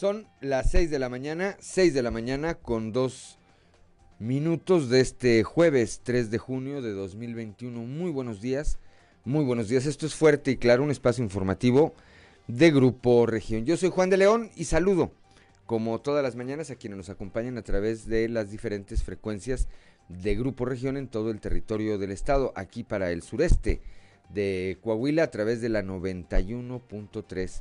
Son las 6 de la mañana, 6 de la mañana con dos minutos de este jueves 3 de junio de 2021. Muy buenos días, muy buenos días. Esto es Fuerte y Claro, un espacio informativo de Grupo Región. Yo soy Juan de León y saludo, como todas las mañanas, a quienes nos acompañan a través de las diferentes frecuencias de Grupo Región en todo el territorio del estado, aquí para el sureste de Coahuila a través de la 91.3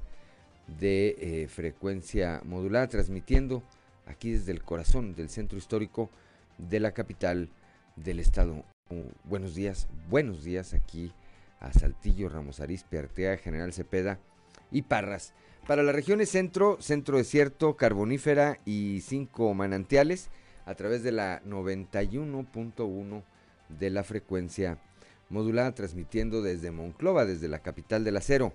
de eh, frecuencia modulada, transmitiendo aquí desde el corazón del centro histórico de la capital del estado. Uh, buenos días, buenos días aquí a Saltillo, Ramos Arizpe, Artea, General Cepeda y Parras. Para las regiones centro, centro desierto, carbonífera y cinco manantiales, a través de la 91.1 de la frecuencia modulada, transmitiendo desde Monclova, desde la capital del acero.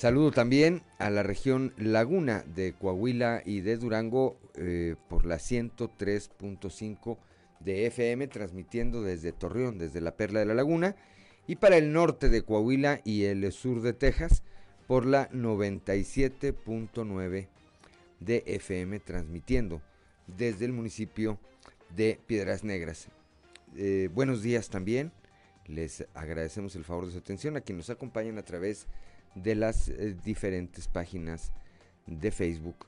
Saludo también a la región Laguna de Coahuila y de Durango eh, por la 103.5 de FM, transmitiendo desde Torreón, desde la Perla de la Laguna, y para el norte de Coahuila y el sur de Texas por la 97.9 de FM, transmitiendo desde el municipio de Piedras Negras. Eh, buenos días también, les agradecemos el favor de su atención a quienes nos acompañan a través de de las eh, diferentes páginas de Facebook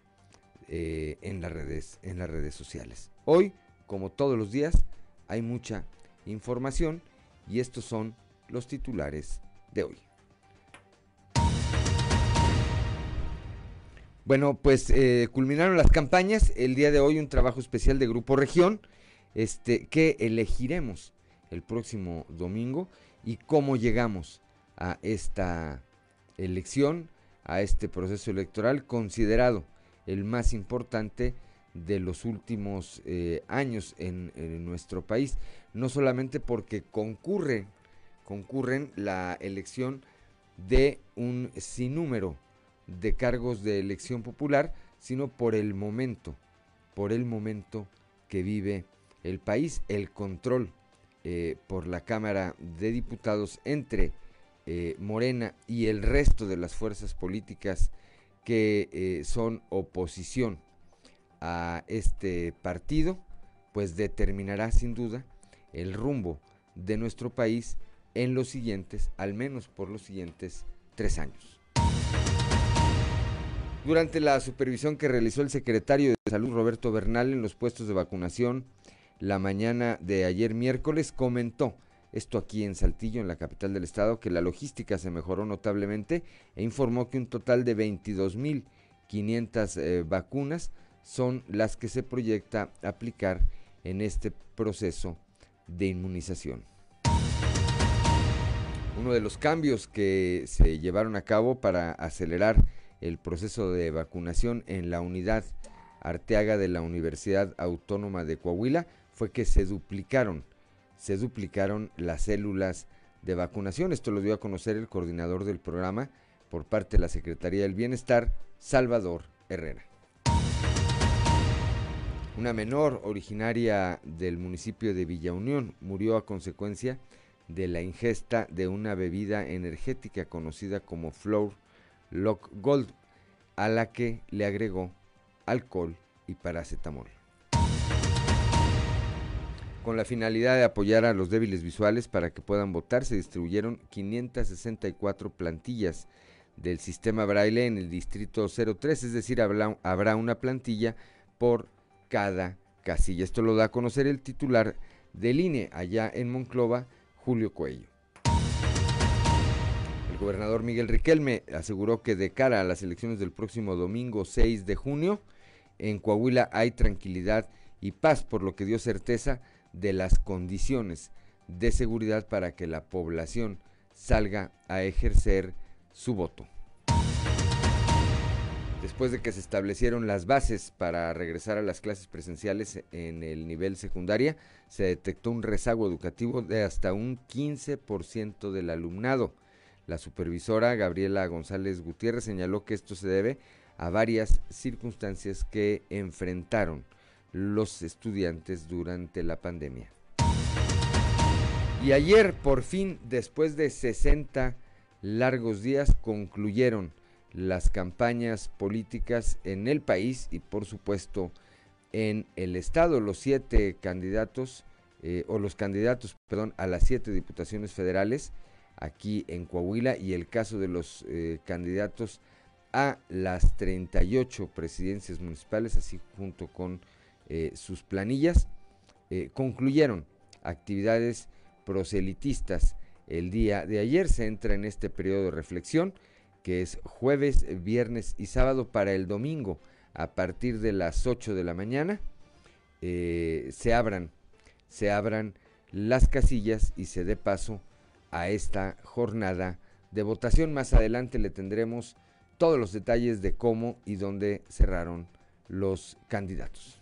eh, en, las redes, en las redes sociales. Hoy, como todos los días, hay mucha información y estos son los titulares de hoy. Bueno, pues eh, culminaron las campañas. El día de hoy un trabajo especial de Grupo Región, este, que elegiremos el próximo domingo y cómo llegamos a esta elección, a este proceso electoral considerado el más importante de los últimos eh, años en, nuestro país, no solamente porque concurre, concurren la elección de un sinnúmero de cargos de elección popular, sino por el momento, por el momento que vive el país, el control eh, por la Cámara de Diputados entre eh, Morena y el resto de las fuerzas políticas que eh, son oposición a este partido, pues determinará sin duda el rumbo de nuestro país en los siguientes, al menos por los siguientes tres años. Durante la supervisión que realizó el secretario de Salud Roberto Bernal en los puestos de vacunación la mañana de ayer miércoles, comentó esto aquí en Saltillo, en la capital del estado, que la logística se mejoró notablemente e informó que un total de 22.500 eh, vacunas son las que se proyecta aplicar en este proceso de inmunización. Uno de los cambios que se llevaron a cabo para acelerar el proceso de vacunación en la unidad Arteaga de la Universidad Autónoma de Coahuila fue que se duplicaron se duplicaron las células de vacunación. Esto lo dio a conocer el coordinador del programa por parte de la Secretaría del Bienestar, Salvador Herrera. Una menor originaria del municipio de Villa Unión murió a consecuencia de la ingesta de una bebida energética conocida como Flour Lock Gold, a la que le agregó alcohol y paracetamol. Con la finalidad de apoyar a los débiles visuales para que puedan votar, se distribuyeron 564 plantillas del sistema braille en el distrito 03, es decir, habrá, una plantilla por cada casilla. Esto lo da a conocer el titular del INE allá en Monclova, Julio Cuello. El gobernador Miguel Riquelme aseguró que de cara a las elecciones del próximo domingo 6 de junio, en Coahuila hay tranquilidad y paz, por lo que dio certeza de las condiciones de seguridad para que la población salga a ejercer su voto. Después de que se establecieron las bases para regresar a las clases presenciales en el nivel secundaria, se detectó un rezago educativo de hasta un 15% del alumnado. La supervisora Gabriela González Gutiérrez señaló que esto se debe a varias circunstancias que enfrentaron los estudiantes durante la pandemia. Y ayer, por fin, después de 60 largos días, concluyeron las campañas políticas en el país y por supuesto en el estado. Los siete candidatos, eh, o los candidatos, perdón, a las siete diputaciones federales aquí en Coahuila y el caso de los eh, candidatos a las 38 presidencias municipales, así junto con eh, sus planillas, concluyeron actividades proselitistas. El día de ayer se entra en este periodo de reflexión que es jueves, viernes y sábado para el domingo a partir de las 8 de la mañana eh, se abran se abran las casillas y se dé paso a esta jornada de votación. Más adelante le tendremos todos los detalles de cómo y dónde cerraron los candidatos.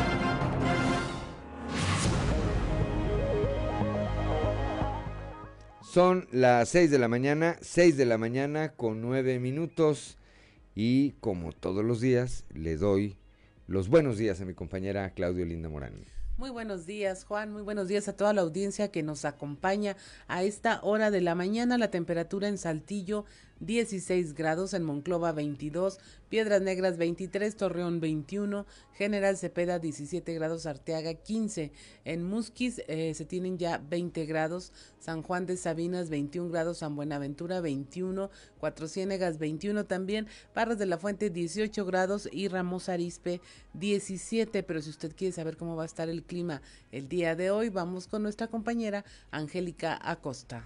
Son las 6 de la mañana, 6 de la mañana con 9 minutos. Y como todos los días, le doy los buenos días a mi compañera Claudio Linda Morán. Muy buenos días, Juan. Muy buenos días a toda la audiencia que nos acompaña a esta hora de la mañana. La temperatura en Saltillo 16 grados, en Monclova 22, Piedras Negras 23, Torreón 21, General Cepeda 17 grados, Arteaga 15, en Musquis eh, se tienen ya 20 grados, San Juan de Sabinas 21 grados, San Buenaventura 21, Cuatro Ciénegas 21 también, Barras de la Fuente 18 grados y Ramos Arispe 17, pero si usted quiere saber cómo va a estar el clima el día de hoy, vamos con nuestra compañera Angélica Acosta.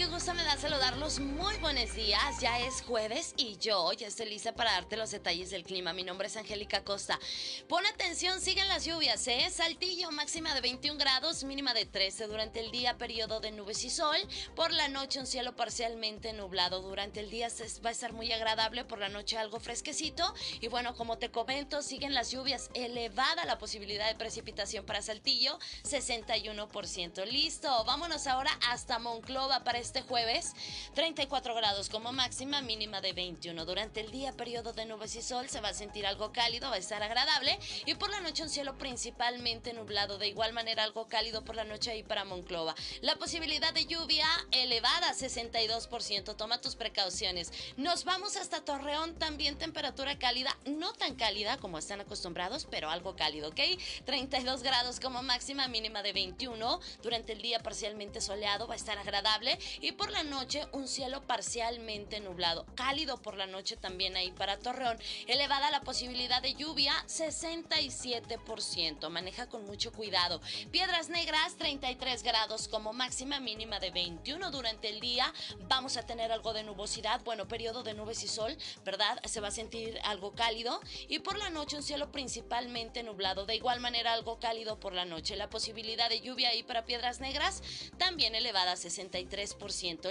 Qué gusto me da saludarlos. Muy buenos días. Ya es jueves y yo ya estoy lista para darte los detalles del clima. Mi nombre es Angélica Costa. Pon atención, siguen las lluvias, ¿eh? Saltillo, máxima de 21 grados, mínima de 13 durante el día, periodo de nubes y sol. Por la noche un cielo parcialmente nublado. Durante el día va a estar muy agradable, por la noche algo fresquecito. Y bueno, como te comento, siguen las lluvias. Elevada la posibilidad de precipitación para Saltillo, 61%. Listo, Vámonos ahora hasta Monclova para este jueves. 34 grados como máxima, mínima de 21. Durante el día, periodo de nubes y sol, se va a sentir algo cálido, va a estar agradable. Y por la noche un cielo principalmente nublado. De igual manera algo cálido por la noche ahí para Monclova. La posibilidad de lluvia elevada, 62%. Toma tus precauciones. Nos vamos hasta Torreón, también temperatura cálida, no tan cálida como están acostumbrados, pero algo cálido, ¿ok? 32 grados como máxima, mínima de 21. Durante el día parcial soleado, va a estar agradable y por la noche un cielo parcialmente nublado, cálido por la noche también ahí para Torreón, elevada la posibilidad de lluvia 67%, maneja con mucho cuidado. Piedras Negras 33 grados como máxima mínima de 21 durante el día, vamos a tener algo de nubosidad, bueno, periodo de nubes y sol, ¿verdad? Se va a sentir algo cálido. Y por la noche un cielo principalmente nublado, de igual manera algo cálido por la noche, la posibilidad de lluvia ahí para Piedras Negras también elevada 63%.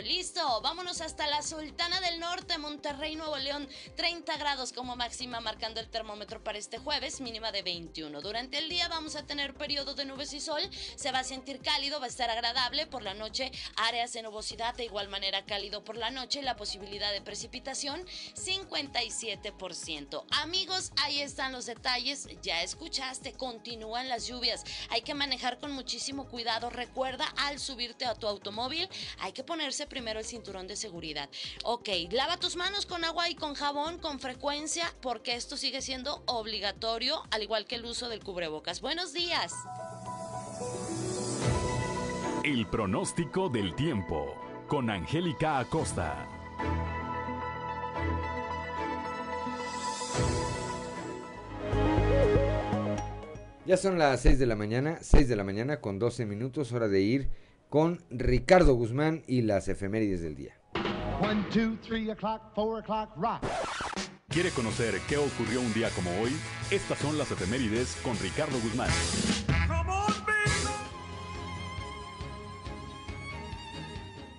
Listo, vámonos hasta la Sultana del Norte, Monterrey, Nuevo León, 30 grados como máxima marcando el termómetro para este jueves, mínima de 21. Durante el día vamos a tener periodo de nubes y sol, se va a sentir cálido, va a estar agradable por la noche, áreas de nubosidad de igual manera cálido por la noche, la posibilidad de precipitación 57%. Amigos, ahí están los detalles, ya escuchaste, continúan las lluvias, hay que manejar con muchísimo cuidado, recuerda al subirte a tu automóvil, hay que ponerse primero el cinturón de seguridad. Ok, lava tus manos con agua y con jabón con frecuencia porque esto sigue siendo obligatorio, al igual que el uso del cubrebocas. Buenos días. El pronóstico del tiempo con Angélica Acosta. Ya son las 6 de la mañana, 6 de la mañana con 12 minutos, hora de ir con Ricardo Guzmán y las efemérides del día. 1, 2, 3 o'clock, 4 o'clock, rock. ¿Quiere conocer qué ocurrió un día como hoy? Estas son las efemérides con Ricardo Guzmán.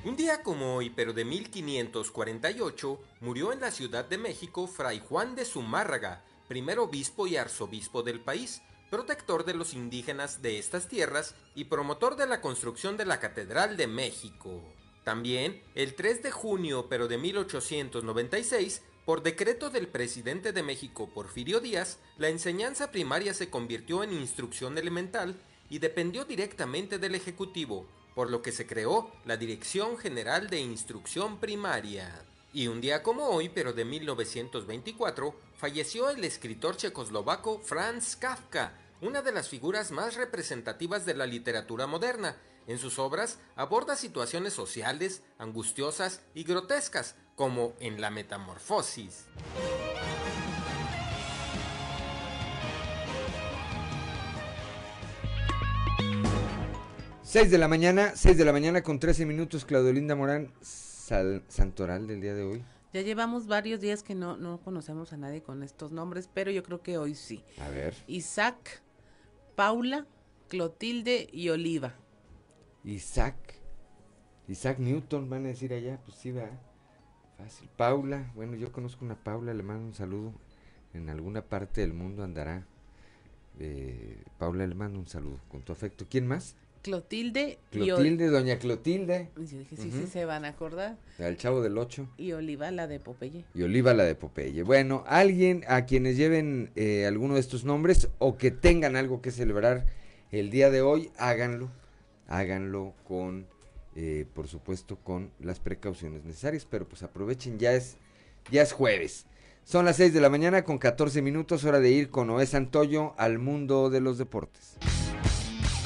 Un día como hoy, pero de 1548, murió en la Ciudad de México Fray Juan de Zumárraga, primer obispo y arzobispo del país, protector de los indígenas de estas tierras y promotor de la construcción de la Catedral de México. También, el 3 de junio, pero de 1896, por decreto del presidente de México Porfirio Díaz, la enseñanza primaria se convirtió en instrucción elemental y dependió directamente del Ejecutivo, por lo que se creó la Dirección General de Instrucción Primaria. Y un día como hoy, pero de 1924, falleció el escritor checoslovaco Franz Kafka, una de las figuras más representativas de la literatura moderna, en sus obras aborda situaciones sociales, angustiosas y grotescas, como en La Metamorfosis. Seis de la mañana, 6 de la mañana con 13 minutos, Claudelinda Morán, Santoral del día de hoy. Ya llevamos varios días que no, no conocemos a nadie con estos nombres, pero yo creo que hoy sí. A ver. Isaac, Paula, Clotilde y Oliva. Isaac. Isaac Newton, van a decir allá, pues sí, va. Fácil. Paula, bueno, yo conozco una Paula, le mando un saludo. En alguna parte del mundo andará. Eh, Paula, le mando un saludo con tu afecto. ¿Quién más? Clotilde. Clotilde, doña Clotilde. Yo dije, sí, sí, se van a acordar. El chavo del 8. Y Oliva, la de Popeye. Y Oliva, la de Popeye. Bueno, alguien a quienes lleven eh, alguno de estos nombres o que tengan algo que celebrar el día de hoy, háganlo háganlo con, eh, por supuesto, con las precauciones necesarias, pero pues aprovechen, ya es, ya es jueves. Son las 6 de la mañana con 14 minutos, hora de ir con Noé Santoyo al mundo de los deportes.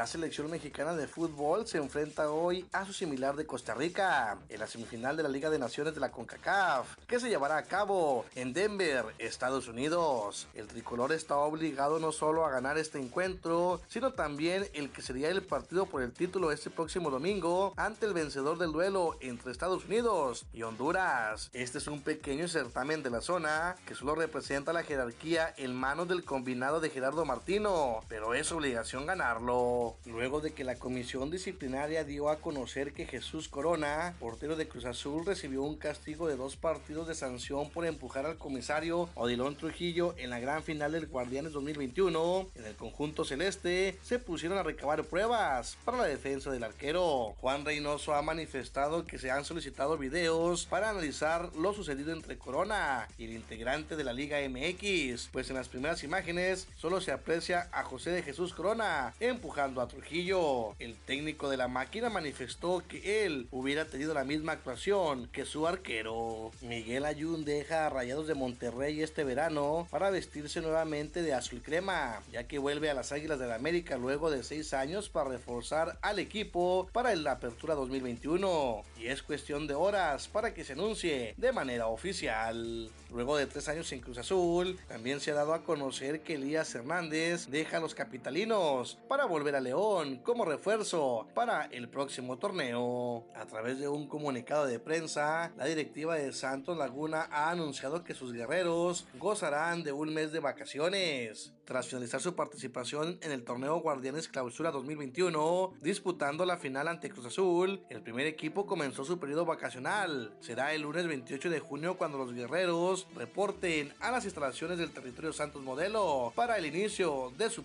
La selección mexicana de fútbol se enfrenta hoy a su similar de Costa Rica en la semifinal de la Liga de Naciones de la CONCACAF, que se llevará a cabo en Denver, Estados Unidos. El tricolor está obligado no solo a ganar este encuentro, sino también el que sería el partido por el título este próximo domingo ante el vencedor del duelo entre Estados Unidos y Honduras. Este es un pequeño certamen de la zona que solo representa la jerarquía en manos del combinado de Gerardo Martino, pero es obligación ganarlo luego de que la comisión disciplinaria dio a conocer que Jesús Corona, portero de Cruz Azul, recibió un castigo de dos partidos de sanción por empujar al comisario Odilon Trujillo en la gran final del Guardianes 2021. En el conjunto celeste se pusieron a recabar pruebas para la defensa del arquero. Juan Reynoso ha manifestado que se han solicitado videos para analizar lo sucedido entre Corona y el integrante de la Liga MX, pues en las primeras imágenes solo se aprecia a José de Jesús Corona empujando Trujillo. El técnico de la máquina manifestó que él hubiera tenido la misma actuación que su arquero. Miguel Ayun deja a Rayados de Monterrey este verano para vestirse nuevamente de azul crema, ya que vuelve a las Águilas de la América luego de seis años para reforzar al equipo para la apertura 2021. Y es cuestión de horas para que se anuncie de manera oficial. Luego de tres años en Cruz Azul, también se ha dado a conocer que Elías Hernández deja a los capitalinos para volver a León como refuerzo para el próximo torneo. A través de un comunicado de prensa, la directiva de Santos Laguna ha anunciado que sus guerreros gozarán de un mes de vacaciones. Tras finalizar su participación en el torneo Guardianes Clausura 2021, disputando la final ante Cruz Azul, el primer equipo comenzó su periodo vacacional. Será el lunes 28 de junio cuando los guerreros reporten a las instalaciones del territorio Santos Modelo para el inicio de su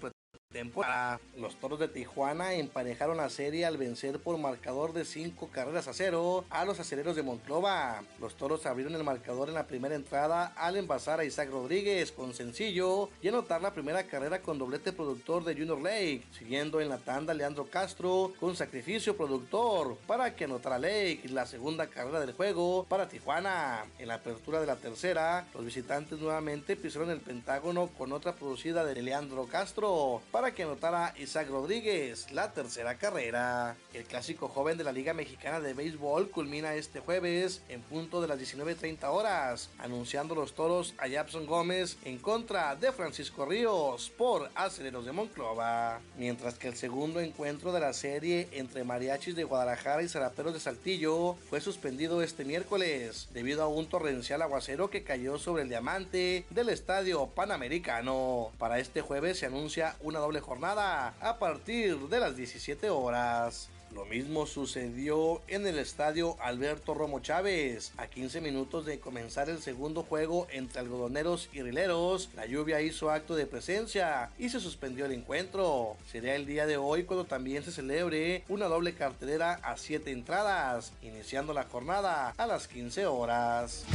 temporada. Los Toros de Tijuana emparejaron la serie al vencer por marcador de 5 carreras a 0 a los aceleros de Monclova. Los Toros abrieron el marcador en la primera entrada al envasar a Isaac Rodríguez con sencillo y anotar la primera carrera con doblete productor de Junior Lake, siguiendo en la tanda Leandro Castro con sacrificio productor para que anotara Lake la segunda carrera del juego para Tijuana. En la apertura de la tercera, los visitantes nuevamente pisaron el Pentágono con otra producida de Leandro Castro para para que anotara Isaac Rodríguez, la tercera carrera. El clásico joven de la Liga Mexicana de Béisbol culmina este jueves en punto de las 19.30 horas, anunciando los toros a Japson Gómez en contra de Francisco Ríos por Aceleros de Monclova. Mientras que el segundo encuentro de la serie entre Mariachis de Guadalajara y Zaraperos de Saltillo fue suspendido este miércoles debido a un torrencial aguacero que cayó sobre el diamante del estadio panamericano. Para este jueves se anuncia una doble jornada a partir de las 17 horas. Lo mismo sucedió en el estadio Alberto Romo Chávez. A 15 minutos de comenzar el segundo juego entre algodoneros y rileros, la lluvia hizo acto de presencia y se suspendió el encuentro. Sería el día de hoy cuando también se celebre una doble cartelera a 7 entradas, iniciando la jornada a las 15 horas.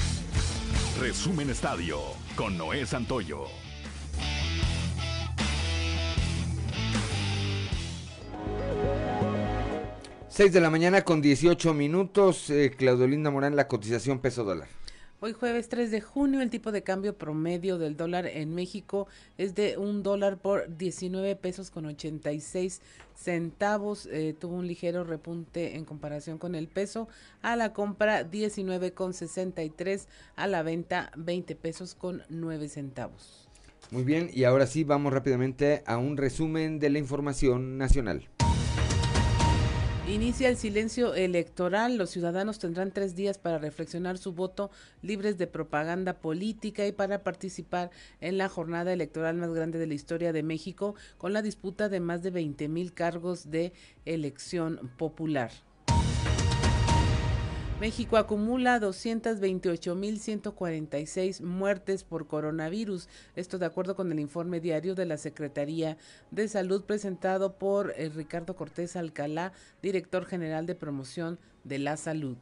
Resumen Estadio con Noé Santoyo. 6 de la mañana con 18 minutos. Eh, Claudolinda Morán, la cotización peso dólar. Hoy jueves 3 de junio el tipo de cambio promedio del dólar en México es de un dólar por 19 pesos con 86 centavos. Eh, tuvo un ligero repunte en comparación con el peso. A la compra 19 con 63, a la venta 20 pesos con 9 centavos. Muy bien, y ahora sí vamos rápidamente a un resumen de la información nacional. Inicia el silencio electoral. Los ciudadanos tendrán tres días para reflexionar su voto libres de propaganda política y para participar en la jornada electoral más grande de la historia de México con la disputa de más de 20 mil cargos de elección popular. México acumula 228.146 muertes por coronavirus. Esto de acuerdo con el informe diario de la Secretaría de Salud presentado por eh, Ricardo Cortés Alcalá, director general de promoción de la salud.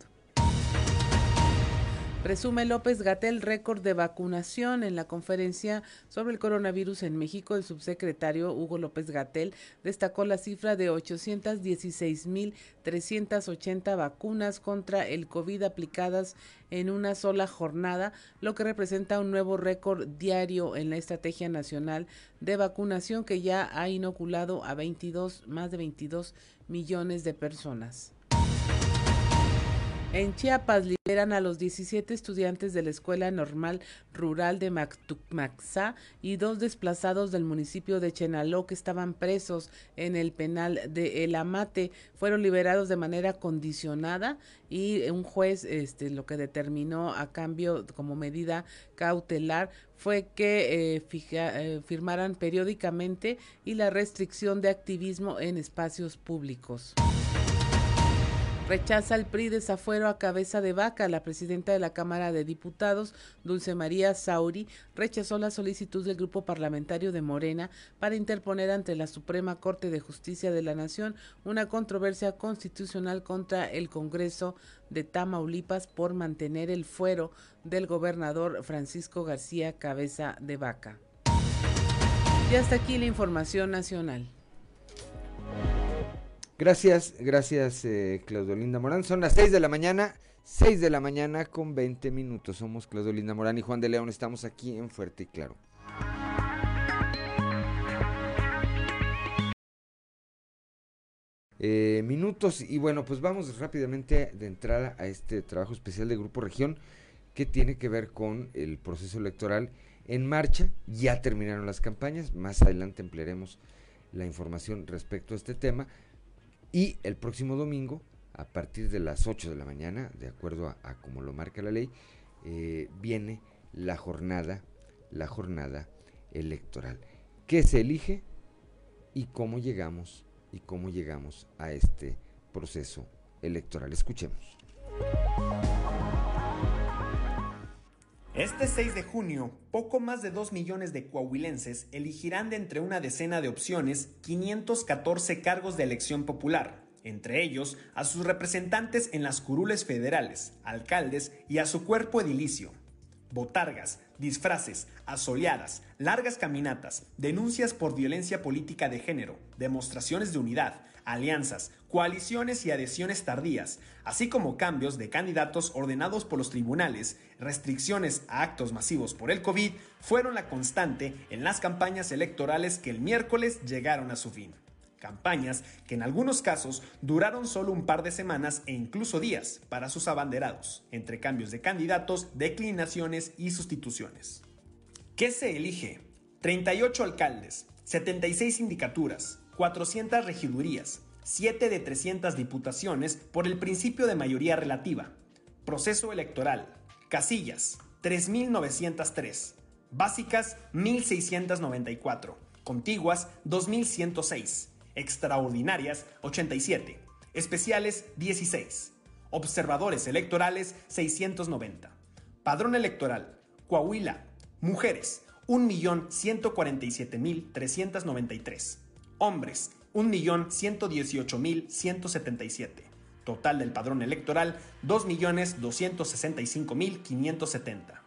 Presume López Gatel récord de vacunación en la conferencia sobre el coronavirus en México. El subsecretario Hugo López Gatel destacó la cifra de 816.380 vacunas contra el COVID aplicadas en una sola jornada, lo que representa un nuevo récord diario en la estrategia nacional de vacunación que ya ha inoculado a 22 más de 22 millones de personas. En Chiapas liberan a los 17 estudiantes de la Escuela Normal Rural de Mactucmaxá y dos desplazados del municipio de Chenaló que estaban presos en el penal de El Amate. Fueron liberados de manera condicionada y un juez este, lo que determinó a cambio como medida cautelar fue que eh, eh, firmaran periódicamente y la restricción de activismo en espacios públicos. Rechaza el PRI desafuero a cabeza de vaca. La presidenta de la Cámara de Diputados, Dulce María Sauri, rechazó la solicitud del grupo parlamentario de Morena para interponer ante la Suprema Corte de Justicia de la Nación una controversia constitucional contra el Congreso de Tamaulipas por mantener el fuero del gobernador Francisco García Cabeza de Vaca. Y hasta aquí la información nacional. Gracias, gracias eh, Claudio Morán. Son las 6 de la mañana, 6 de la mañana con 20 minutos. Somos Claudio Linda Morán y Juan de León. Estamos aquí en Fuerte y Claro. Eh, minutos y bueno, pues vamos rápidamente de entrada a este trabajo especial de Grupo Región que tiene que ver con el proceso electoral en marcha. Ya terminaron las campañas, más adelante emplearemos la información respecto a este tema y el próximo domingo, a partir de las 8 de la mañana, de acuerdo a, como lo marca la ley, eh, viene la jornada, la jornada electoral. ¿Qué se elige y cómo llegamos y cómo llegamos a este proceso electoral? Escuchemos. Este 6 de junio, poco más de 2 millones de coahuilenses elegirán de entre una decena de opciones 514 cargos de elección popular, entre ellos a sus representantes en las curules federales, alcaldes y a su cuerpo edilicio. Botargas, disfraces, asoleadas, largas caminatas, denuncias por violencia política de género, demostraciones de unidad, alianzas, coaliciones y adhesiones tardías, así como cambios de candidatos ordenados por los tribunales, restricciones a actos masivos por el COVID, fueron la constante en las campañas electorales que el miércoles llegaron a su fin. Campañas que en algunos casos duraron solo un par de semanas e incluso días para sus abanderados, entre cambios de candidatos, declinaciones y sustituciones. ¿Qué se elige? 38 alcaldes, 76 sindicaturas, 400 regidurías, 7 de 300 diputaciones por el principio de mayoría relativa. Proceso electoral. Casillas, 3.903. Básicas, 1.694. Contiguas, 2.106 extraordinarias 87, especiales 16, observadores electorales 690, padrón electoral, Coahuila, mujeres 1.147.393, hombres 1.118.177, total del padrón electoral 2.265.570.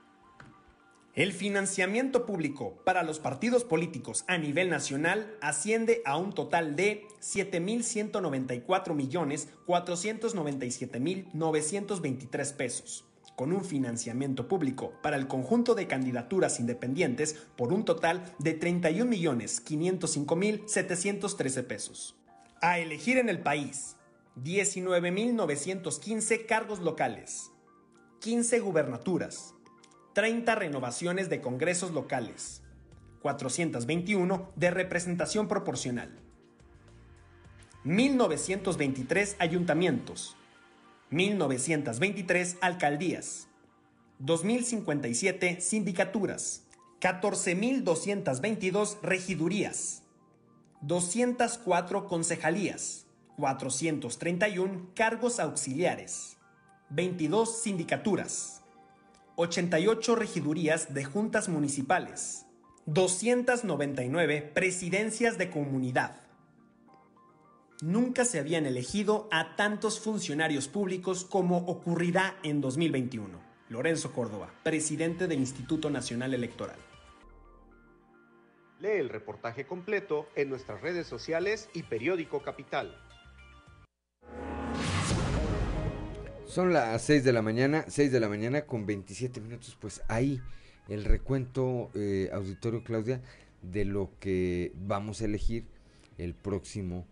El financiamiento público para los partidos políticos a nivel nacional asciende a un total de 7.194.497.923 pesos, con un financiamiento público para el conjunto de candidaturas independientes por un total de 31.505.713 pesos. A elegir en el país, 19.915 cargos locales, 15 gubernaturas, 30 renovaciones de congresos locales, 421 de representación proporcional, 1923 ayuntamientos, 1923 alcaldías, 2057 sindicaturas, 14.222 regidurías, 204 concejalías, 431 cargos auxiliares, 22 sindicaturas, 88 regidurías de juntas municipales, 299 presidencias de comunidad. Nunca se habían elegido a tantos funcionarios públicos como ocurrirá en 2021. Lorenzo Córdoba, presidente del Instituto Nacional Electoral. Lee el reportaje completo en nuestras redes sociales y periódico Capital. Son las 6 de la mañana, 6 de la mañana con 27 minutos, pues ahí el recuento, eh, auditorio Claudia, de lo que vamos a elegir el próximo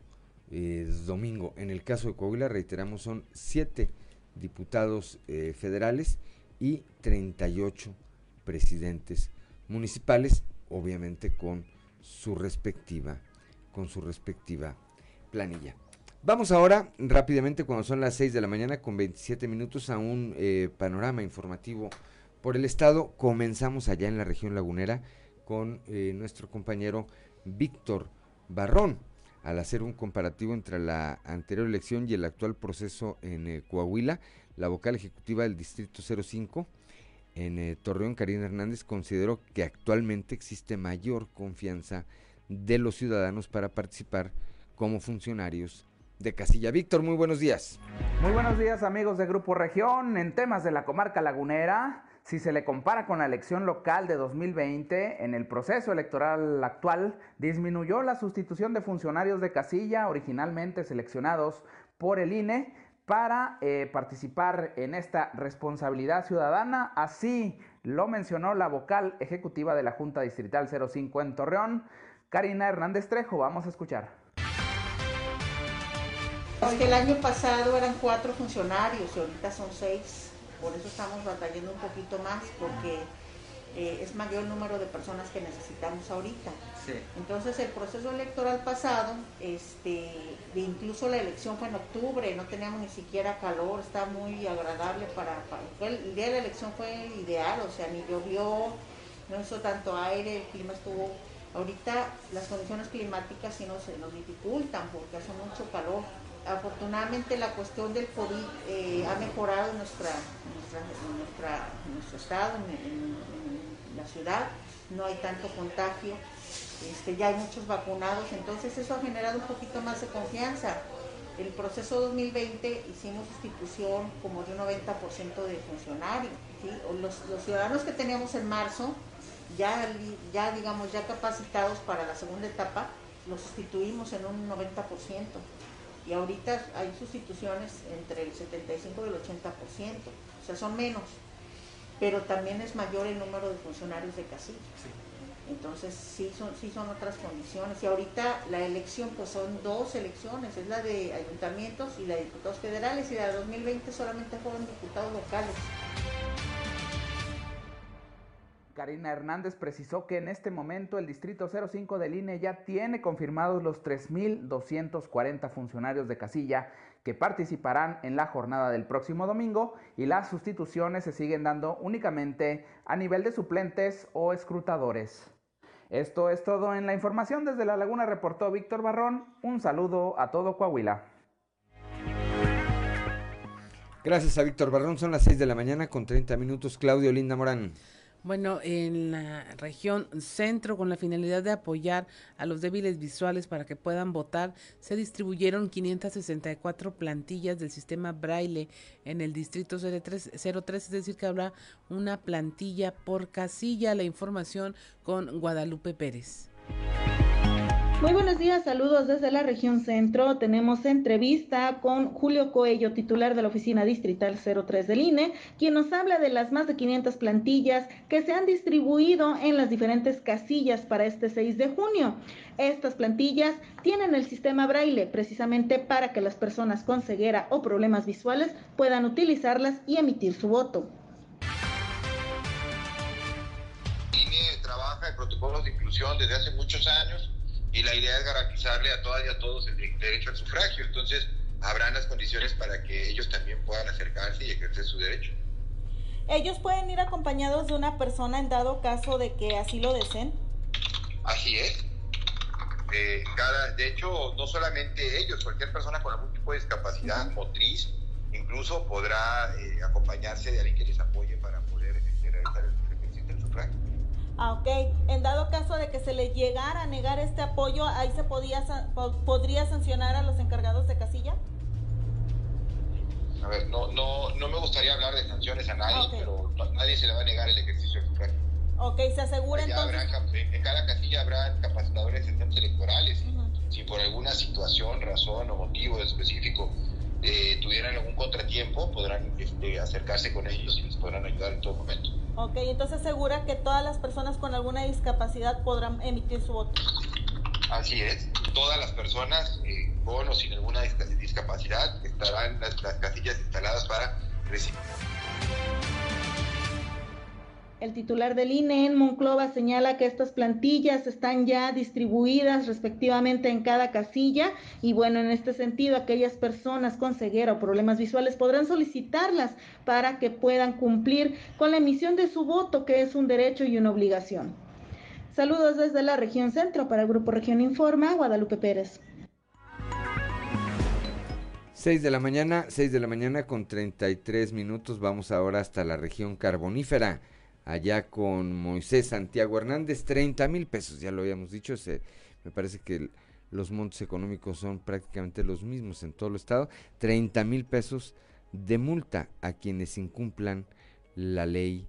eh, domingo. En el caso de Coahuila, reiteramos, son 7 diputados eh, federales y 38 presidentes municipales, obviamente con su respectiva, con su respectiva planilla. Vamos ahora rápidamente cuando son las 6 de la mañana con 27 minutos a un eh, panorama informativo por el estado. Comenzamos allá en la región lagunera con eh, nuestro compañero Víctor Barrón al hacer un comparativo entre la anterior elección y el actual proceso en eh, Coahuila. La vocal ejecutiva del Distrito 05 en Torreón, Karina Hernández, consideró que actualmente existe mayor confianza de los ciudadanos para participar como funcionarios de Casilla. Víctor, muy buenos días. Muy buenos días amigos de Grupo Región. En temas de la comarca lagunera, si se le compara con la elección local de 2020, en el proceso electoral actual disminuyó la sustitución de funcionarios de casilla originalmente seleccionados por el INE para eh, participar en esta responsabilidad ciudadana. Así lo mencionó la vocal ejecutiva de la Junta Distrital 05 en Torreón, Karina Hernández Trejo. Vamos a escuchar. El año pasado eran cuatro funcionarios y ahorita son seis, por eso estamos batallando un poquito más, porque eh, es mayor el número de personas que necesitamos ahorita. Entonces el proceso electoral pasado, este, incluso la elección fue en octubre, no teníamos ni siquiera calor, está muy agradable para, el día de la elección fue ideal, o sea, ni llovió, no hizo tanto aire, el clima estuvo Ahorita las condiciones climáticas sí nos, nos dificultan porque hace mucho calor afortunadamente la cuestión del COVID eh, ha mejorado en, nuestra, nuestro estado, en, la ciudad, no hay tanto contagio, este, ya hay muchos vacunados, entonces eso ha generado un poquito más de confianza. el proceso 2020 hicimos sustitución como de un 90% de funcionarios. Los, ciudadanos que teníamos en marzo, ya, ya digamos, ya capacitados para la segunda etapa, los sustituimos en un 90%. Y ahorita hay sustituciones entre el 75 y el 80%, o sea, son menos, pero también es mayor el número de funcionarios de casilla. Entonces sí son, sí son otras condiciones. Y ahorita la elección pues son dos elecciones, es la de ayuntamientos y la de diputados federales y la de 2020 solamente fueron diputados locales. Karina Hernández precisó que en este momento el Distrito 05 del INE ya tiene confirmados los 3.240 funcionarios de casilla que participarán en la jornada del próximo domingo y las sustituciones se siguen dando únicamente a nivel de suplentes o escrutadores. Esto es todo en la información. Desde La Laguna reportó Víctor Barrón. Un saludo a todo Coahuila. Gracias a Víctor Barrón. Son las 6 de la mañana con 30 minutos. Claudio Linda Morán. Bueno, en la región centro, con la finalidad de apoyar a los débiles visuales para que puedan votar, se distribuyeron 564 plantillas del sistema Braille en el distrito 03, 03 es decir, que habrá una plantilla por casilla. La información con Guadalupe Pérez. Muy buenos días, saludos desde la región centro. Tenemos entrevista con Julio Coello, titular de la oficina distrital 03 del INE, quien nos habla de las más de 500 plantillas que se han distribuido en las diferentes casillas para este 6 de junio. Estas plantillas tienen el sistema braille precisamente para que las personas con ceguera o problemas visuales puedan utilizarlas y emitir su voto. INE trabaja en protocolos de inclusión desde hace muchos años y la idea es garantizarle a todas y a todos el derecho al sufragio. Entonces, habrán las condiciones para que ellos también puedan acercarse y ejercer su derecho. ¿Ellos pueden ir acompañados de una persona en dado caso de que así lo deseen? Así es. Eh, cada, de hecho, no solamente ellos, cualquier persona con algún tipo de discapacidad motriz, incluso podrá eh, acompañarse de alguien que les apoye para poder este, realizar el ok. En dado caso de que se le llegara a negar este apoyo, ahí se podía, podría sancionar a los encargados de casilla. A ver, no, no, no me gustaría hablar de sanciones a nadie, pero a nadie se le va a negar el ejercicio sufragio. Ok, se asegura entonces. en cada casilla habrá capacitadores de electorales. Si por alguna situación, razón o motivo específico eh, tuvieran algún contratiempo, podrán este, acercarse con ellos y les podrán ayudar en todo momento. Ok, entonces asegura que todas las personas con alguna discapacidad podrán emitir su voto. Así es, todas las personas eh, con o sin alguna discapacidad estarán las, las casillas instaladas para recibir. El titular del INE en Monclova señala que estas plantillas están ya distribuidas respectivamente en cada casilla y bueno, en este sentido, aquellas personas con ceguera o problemas visuales podrán solicitarlas para que puedan cumplir con la emisión de su voto, que es un derecho y una obligación. Saludos desde la región centro para el Grupo Región Informa, Guadalupe Pérez. 6 de la mañana, 6 de la mañana con 33 minutos. Vamos ahora hasta la región carbonífera allá con Moisés Santiago Hernández, 30 mil pesos, ya lo habíamos dicho, me parece que los montos económicos son prácticamente los mismos en todo el estado, 30 mil pesos de multa a quienes incumplan la ley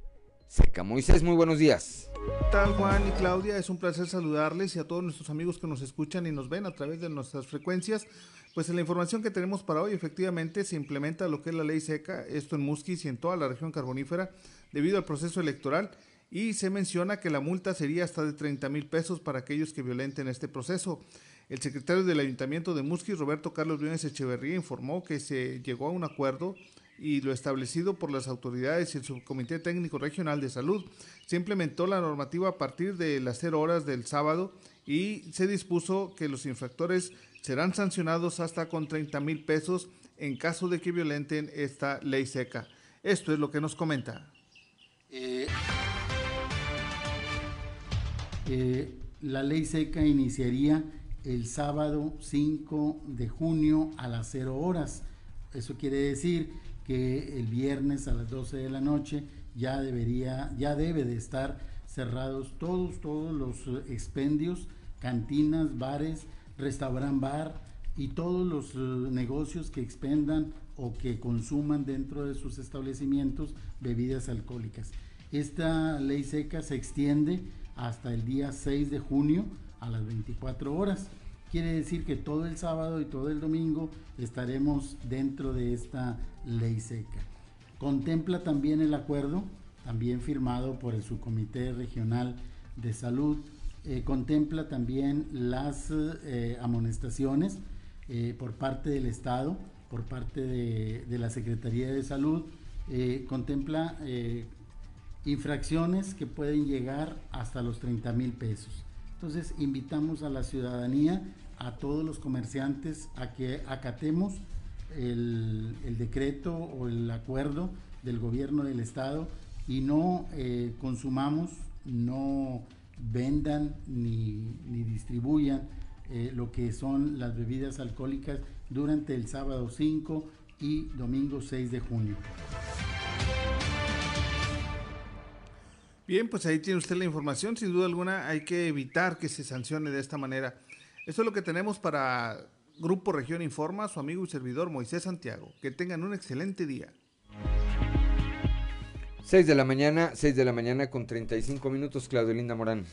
seca. Moisés, muy buenos días. tal Juan y Claudia? Es un placer saludarles y a todos nuestros amigos que nos escuchan y nos ven a través de nuestras frecuencias. Pues en la información que tenemos para hoy, efectivamente se implementa lo que es la ley seca, esto en Musquis y en toda la región carbonífera, debido al proceso electoral, y se menciona que la multa sería hasta de 30 mil pesos para aquellos que violenten este proceso. El secretario del Ayuntamiento de Musquis, Roberto Carlos Briones Echeverría, informó que se llegó a un acuerdo y lo establecido por las autoridades y el Subcomité Técnico Regional de Salud. Se implementó la normativa a partir de las 0 horas del sábado y se dispuso que los infractores serán sancionados hasta con 30 mil pesos en caso de que violenten esta ley seca. Esto es lo que nos comenta. Eh, eh, la ley seca iniciaría el sábado 5 de junio a las 0 horas. Eso quiere decir que el viernes a las 12 de la noche ya debería, ya debe de estar cerrados todos, todos los expendios, cantinas, bares, restaurant bar y todos los eh, negocios que expendan o que consuman dentro de sus establecimientos bebidas alcohólicas. Esta ley seca se extiende hasta el día 6 de junio a las 24 horas. Quiere decir que todo el sábado y todo el domingo estaremos dentro de esta ley seca. Contempla también el acuerdo, también firmado por el Subcomité Regional de Salud, eh, contempla también las eh, amonestaciones eh, por parte del Estado, por parte de, la Secretaría de Salud, contempla infracciones que pueden llegar hasta los 30 mil pesos. Entonces invitamos a la ciudadanía, a todos los comerciantes, a que acatemos el, el decreto o el acuerdo del gobierno del estado y no consumamos, no vendan ni, distribuyan eh, lo que son las bebidas alcohólicas durante el sábado 5 y domingo 6 de junio. Bien, pues ahí tiene usted la información. Sin duda alguna hay que evitar que se sancione de esta manera. Eso es lo que tenemos para Grupo Región Informa, su amigo y servidor Moisés Santiago. Que tengan un excelente día. 6 de la mañana, 6 de la mañana con 35 minutos, Claudio Linda Morán.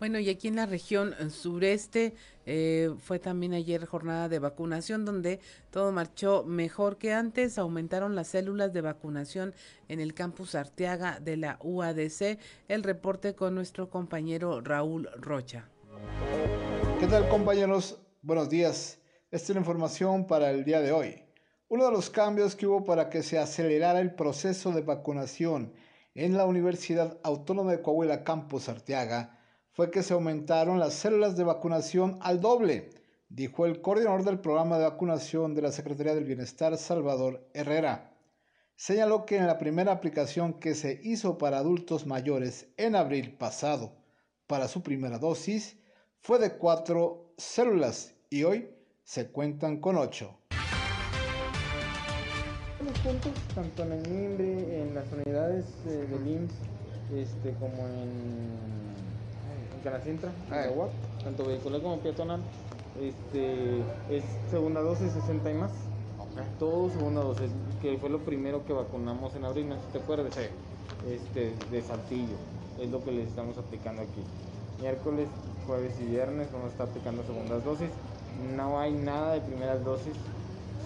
Bueno, y aquí en la región sureste eh, fue también ayer jornada de vacunación donde todo marchó mejor que antes. Aumentaron las células de vacunación en el campus Arteaga de la UADC. El reporte con nuestro compañero Raúl Rocha. ¿Qué tal compañeros? Buenos días. Esta es la información para el día de hoy. Uno de los cambios que hubo para que se acelerara el proceso de vacunación en la Universidad Autónoma de Coahuila Campus Arteaga fue que se aumentaron las células de vacunación al doble, dijo el coordinador del programa de vacunación de la Secretaría del Bienestar, Salvador Herrera. Señaló que en la primera aplicación que se hizo para adultos mayores en abril pasado para su primera dosis fue de cuatro células y hoy se cuentan con ocho puntos, tanto en el MIMBRE, en las unidades eh, del IMSS, este, como en, en Canacintra, en ah. tanto vehicular como peatonal. Este, es segunda dosis 60 y más. Todo segunda dosis, que fue lo primero que vacunamos en abril, no sé si te acuerdas. Este, de Saltillo, es lo que les estamos aplicando aquí. Miércoles, jueves y viernes vamos a estar aplicando segundas dosis. No hay nada de primeras dosis,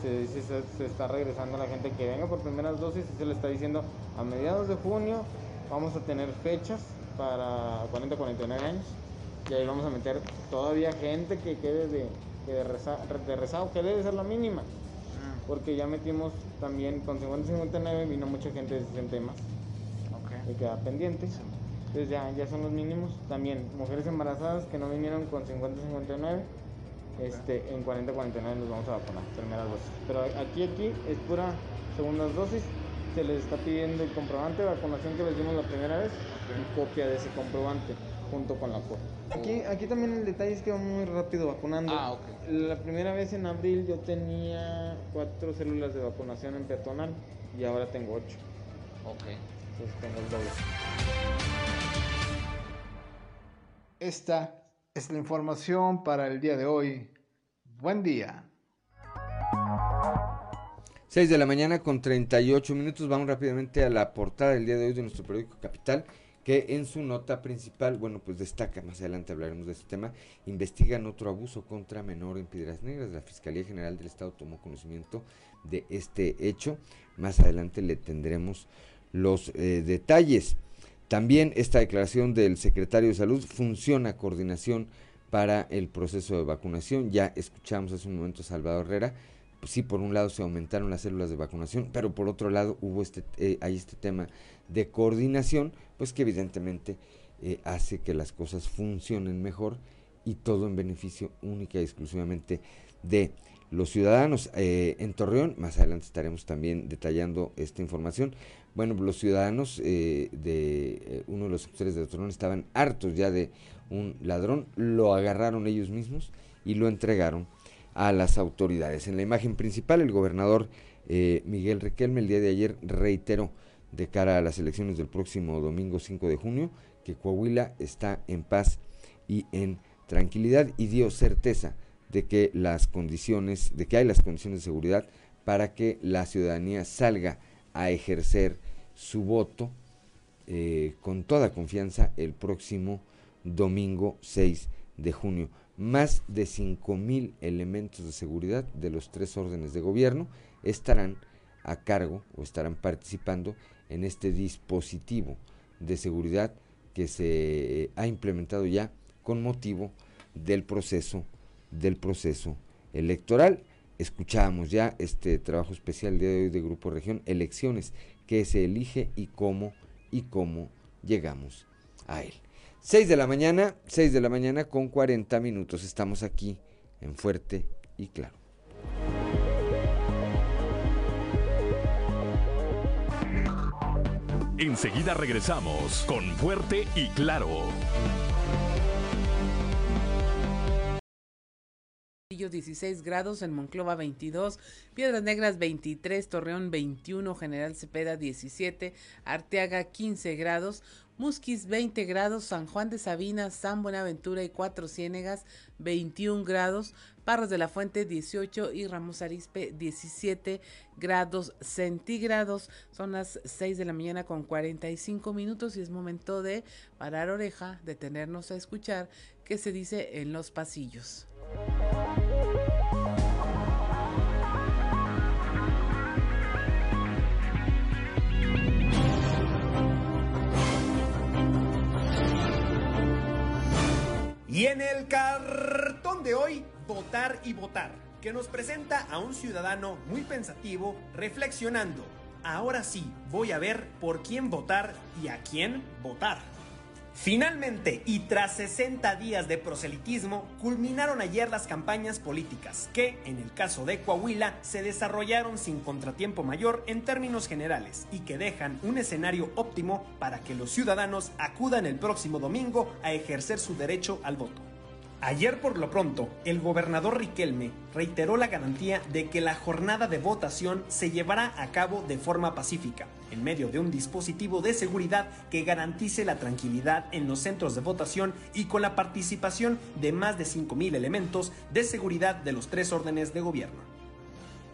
se, se, está regresando la gente que venga por primeras dosis y se le está diciendo a mediados de junio vamos a tener fechas para 40-49 años y ahí vamos a meter todavía gente que quede de, de, rezado, que debe ser la mínima. Ah. Porque ya metimos también con 50-59 vino mucha gente de 60 más. Y queda pendiente. Entonces ya, ya son los mínimos. También mujeres embarazadas que no vinieron con 50-59 este, en 40-49 nos vamos a vacunar, primeras dosis. Pero aquí, aquí es pura segundas dosis. Se les está pidiendo el comprobante de vacunación que les dimos la primera vez y copia de ese comprobante junto con la copia. Aquí, aquí también el detalle es que va muy rápido vacunando. Ah, La primera vez en abril yo tenía cuatro células de vacunación en peatonal y ahora tengo ocho. Ok. Entonces tengo el doble. Esta es la información para el día de hoy. Buen día. 6 de la mañana con 38 minutos. Vamos rápidamente a la portada del día de hoy de nuestro periódico Capital, que en su nota principal, bueno, pues destaca, más adelante hablaremos de este tema, investigan otro abuso contra menor en Piedras Negras. La Fiscalía General del Estado tomó conocimiento de este hecho. Más adelante le tendremos los eh, detalles. También esta declaración del secretario de Salud funciona coordinación para el proceso de vacunación. Ya escuchamos hace un momento a Salvador Herrera. Pues sí, por un lado se aumentaron las células de vacunación, pero por otro lado hubo este, eh, hay este tema de coordinación, pues que evidentemente eh, hace que las cosas funcionen mejor y todo en beneficio única y exclusivamente de los ciudadanos. Eh, en Torreón, más adelante estaremos también detallando esta información, bueno, los ciudadanos eh, de eh, uno de los sectores de Torreón estaban hartos ya de un ladrón, lo agarraron ellos mismos y lo entregaron a las autoridades. En la imagen principal, el gobernador Miguel Riquelme el día de ayer reiteró de cara a las elecciones del próximo domingo 5 de junio que Coahuila está en paz y en tranquilidad y dio certeza de que las condiciones, de que hay las condiciones de seguridad para que la ciudadanía salga a ejercer su voto eh, con toda confianza el próximo domingo 6 de junio. Más de 5.000 elementos de seguridad de los tres órdenes de gobierno estarán a cargo o estarán participando en este dispositivo de seguridad que se ha implementado ya con motivo del proceso del proceso electoral. Escuchábamos ya este trabajo especial de hoy de Grupo Región, elecciones, que se elige y cómo y cómo llegamos a él. 6 de la mañana, 6 de la mañana con 40 minutos. Estamos aquí en Fuerte y Claro. Enseguida regresamos con Fuerte y Claro. 16 grados, en Monclova 22, Piedras Negras 23, Torreón 21, General Cepeda 17, Arteaga 15 grados, Musquis 20 grados, San Juan de Sabina, San Buenaventura y Cuatro Ciénegas 21 grados, Parras de la Fuente 18 y Ramos Arispe 17 grados centígrados. Son las 6 de la mañana con 45 minutos y es momento de parar oreja, detenernos a escuchar qué se dice en los pasillos. Y en el cartón de hoy, votar y votar, que nos presenta a un ciudadano muy pensativo, reflexionando. Ahora sí, voy a ver por quién votar y a quién votar. Finalmente, y tras 60 días de proselitismo, culminaron ayer las campañas políticas que, en el caso de Coahuila, se desarrollaron sin contratiempo mayor en términos generales y que dejan un escenario óptimo para que los ciudadanos acudan el próximo domingo a ejercer su derecho al voto. Ayer por lo pronto, el gobernador Riquelme reiteró la garantía de que la jornada de votación se llevará a cabo de forma pacífica, en medio de un dispositivo de seguridad que garantice la tranquilidad en los centros de votación y con la participación de más de 5.000 elementos de seguridad de los tres órdenes de gobierno.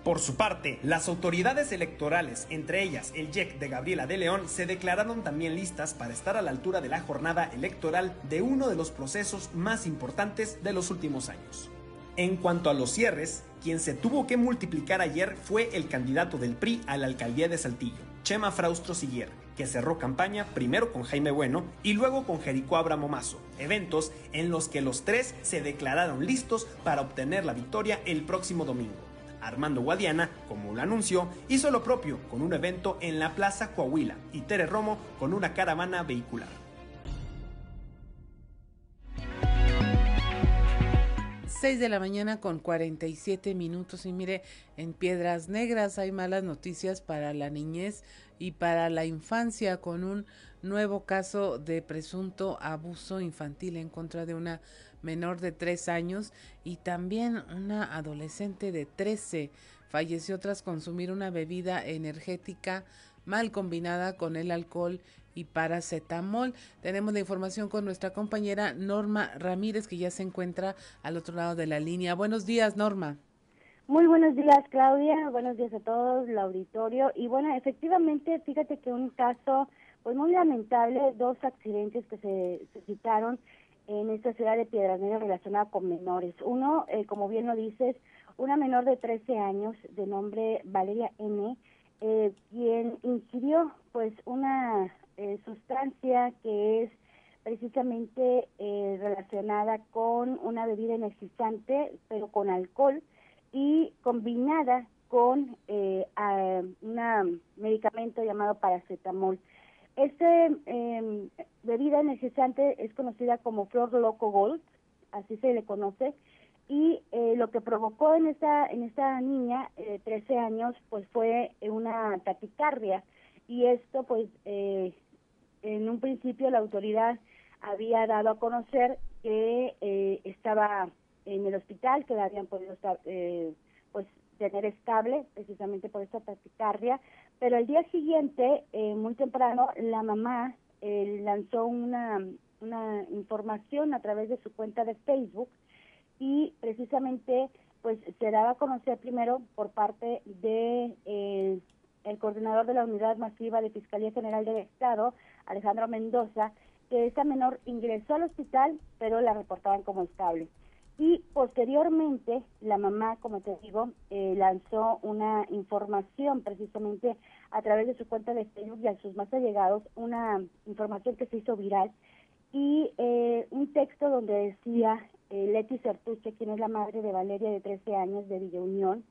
Por su parte, las autoridades electorales, entre ellas el JEC de Gabriela de León, se declararon también listas para estar a la altura de la jornada electoral de uno de los procesos más importantes de los últimos años. En cuanto a los cierres, quien se tuvo que multiplicar ayer fue el candidato del PRI a la alcaldía de Saltillo, Chema Fraustro Siguier, que cerró campaña primero con Jaime Bueno y luego con Jericó Abramo Mazo, eventos en los que los tres se declararon listos para obtener la victoria el próximo domingo. Armando Guadiana, como lo anunció, hizo lo propio con un evento en la Plaza Coahuila y Tere Romo con una caravana vehicular. 6 de la mañana con 47 minutos y mire, en Piedras Negras hay malas noticias para la niñez y para la infancia con un nuevo caso de presunto abuso infantil en contra de una menor de 3 años y también una adolescente de 13 falleció tras consumir una bebida energética mal combinada con el alcohol y paracetamol. Tenemos la información con nuestra compañera Norma Ramírez que ya se encuentra al otro lado de la línea. Buenos días, Norma. Muy buenos días, Claudia. Buenos días a todos, el auditorio. Y bueno, efectivamente, fíjate que un caso pues muy lamentable, dos accidentes que se, se citaron en esta ciudad de Piedras Negras relacionada con menores. Uno, eh, como bien lo dices, una menor de 13 años de nombre Valeria N., eh, quien ingirió pues una eh, sustancia que es precisamente relacionada con una bebida energizante, pero con alcohol y combinada con un medicamento llamado paracetamol. Esta eh, bebida energizante es conocida como Flor Loco Gold, así se le conoce, y eh, lo que provocó en esta en esta niña de 13 años pues fue una taquicardia. Y esto pues eh, en un principio la autoridad había dado a conocer que eh, estaba en el hospital que la habían podido eh, pues tener estable precisamente por esta taquicardia pero al día siguiente, eh, muy temprano, la mamá eh, lanzó una, una información a través de su cuenta de Facebook y precisamente pues se daba a conocer primero por parte de eh, el coordinador de la Unidad Masiva de Fiscalía General del Estado, Alejandro Mendoza, que esta menor ingresó al hospital, pero la reportaban como estable. Y posteriormente, la mamá, como te digo, eh, lanzó una información precisamente a través de su cuenta de Facebook y a sus más allegados, una información que se hizo viral y eh, un texto donde decía eh, Leti Certuche, quien es la madre de Valeria de 13 años de Villa Unión,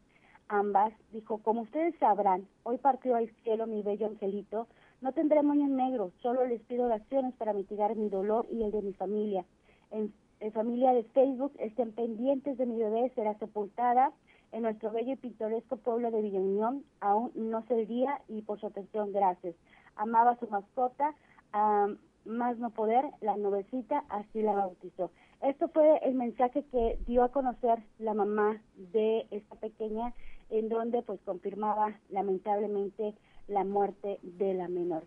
ambas, dijo, como ustedes sabrán, hoy partió al cielo mi bello angelito, no tendré moño negro, solo les pido oraciones para mitigar mi dolor y el de mi familia. En, familia de Facebook estén pendientes de mi bebé, será sepultada en nuestro bello y pintoresco pueblo de Villa Unión, aún no se día y por su atención, gracias. Amaba a su mascota, más no poder, la nubecita así la bautizó. Esto fue el mensaje que dio a conocer la mamá de esta pequeña, en donde pues confirmaba lamentablemente la muerte de la menor.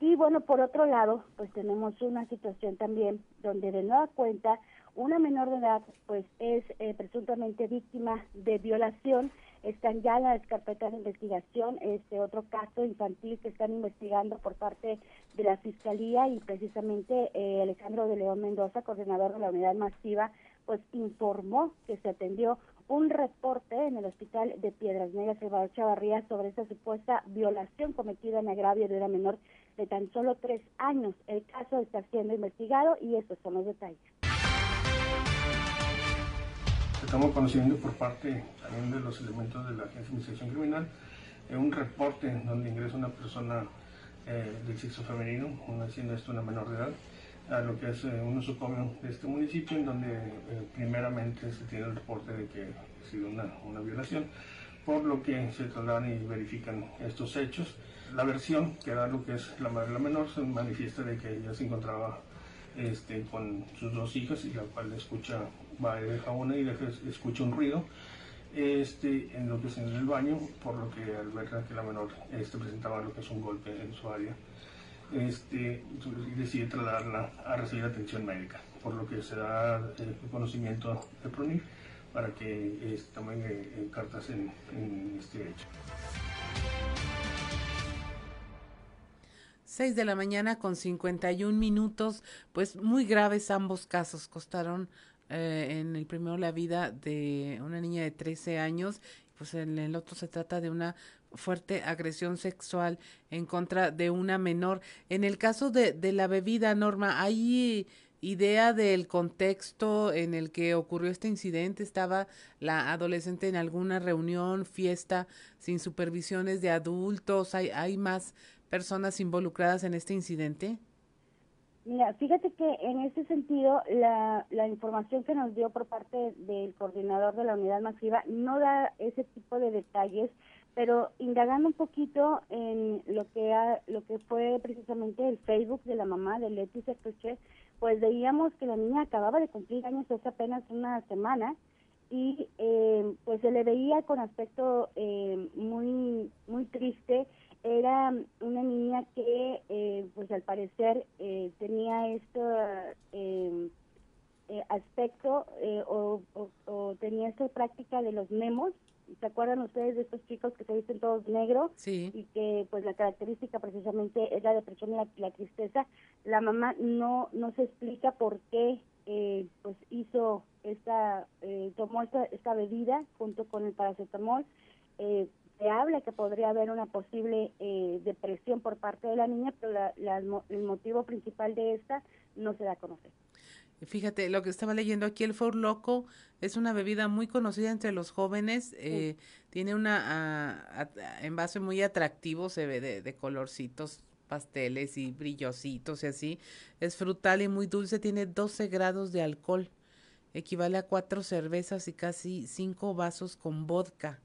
Y bueno, por otro lado, pues tenemos una situación también donde de nueva cuenta una menor de edad pues es eh, presuntamente víctima de violación. Están ya en la carpetas de investigación este otro caso infantil que están investigando por parte de la Fiscalía y precisamente eh, Alejandro de León Mendoza, coordinador de la unidad masiva, pues informó que se atendió un reporte en el hospital de Piedras Negras, Salvador Chavarría, sobre esa supuesta violación cometida en agravio de una menor de tan solo tres años. El caso está siendo investigado y estos son los detalles. Estamos conociendo por parte también de los elementos de la Agencia de Investigación Criminal eh, un reporte donde ingresa una persona eh, del sexo femenino, una, siendo esto una menor de edad, a lo que es eh, un nosocomio de este municipio, en donde eh, primeramente se tiene el reporte de que ha sido una, una, violación, por lo que se trasladan y verifican estos hechos. La versión que da lo que es la madre de la menor se manifiesta de que ella se encontraba este, con sus dos hijas y la cual escucha, va y deja una y escucha un ruido. Este, en lo que es en el baño, por lo que al ver que la menor este, presentaba lo que es un golpe en su área, este, decide trasladarla a recibir atención médica, por lo que se da el conocimiento de PRONIF para que este, tomen eh, cartas en, en este hecho. 6 de la mañana con 51 minutos, pues muy graves ambos casos, costaron eh, en el primero la vida de una niña de 13 años, pues en el otro se trata de una fuerte agresión sexual en contra de una menor. En el caso de, de la bebida, Norma, ¿hay idea del contexto en el que ocurrió este incidente? ¿Estaba la adolescente en alguna reunión, fiesta, sin supervisiones de adultos? ¿Hay, hay más personas involucradas en este incidente? Mira, fíjate que en ese sentido la, la información que nos dio por parte del coordinador de la unidad masiva no da ese tipo de detalles pero indagando un poquito en lo que ha, lo que fue precisamente el Facebook de la mamá de Leti Sertuche, pues veíamos que la niña acababa de cumplir años hace apenas una semana y eh, pues se le veía con aspecto eh, muy muy triste era una niña que eh, pues al parecer tenía este aspecto o, o, tenía esta práctica de los memos ¿Se acuerdan ustedes de estos chicos que se visten todos negros? Sí. Y que pues la característica precisamente es la depresión y la, tristeza. La mamá no no se explica por qué eh, pues hizo esta, eh, tomó esta, esta bebida junto con el paracetamol. Eh, se habla que podría haber una posible depresión por parte de la niña, pero el motivo principal de esta no se da a conocer. Fíjate, lo que estaba leyendo aquí, el For Loco es una bebida muy conocida entre los jóvenes. Eh, tiene una envase muy atractivo, se ve de, colorcitos pasteles y brillositos y así. Es frutal y muy dulce, tiene 12 grados de alcohol. Equivale a cuatro cervezas y casi cinco vasos con vodka.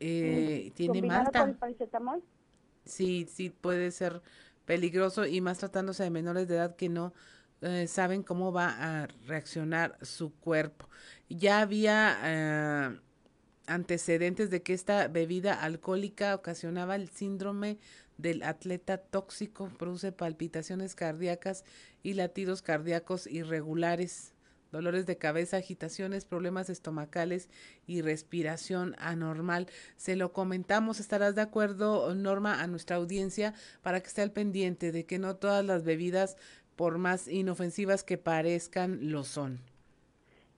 Eh, tiene malta. Con Sí, sí, puede ser peligroso y más tratándose de menores de edad que no eh, saben cómo va a reaccionar su cuerpo. Ya había eh, antecedentes de que esta bebida alcohólica ocasionaba el síndrome del atleta tóxico, produce palpitaciones cardíacas y latidos cardíacos irregulares dolores de cabeza, agitaciones, problemas estomacales y respiración anormal. Se lo comentamos, estarás de acuerdo, Norma, a nuestra audiencia para que esté al pendiente de que no todas las bebidas, por más inofensivas que parezcan, lo son.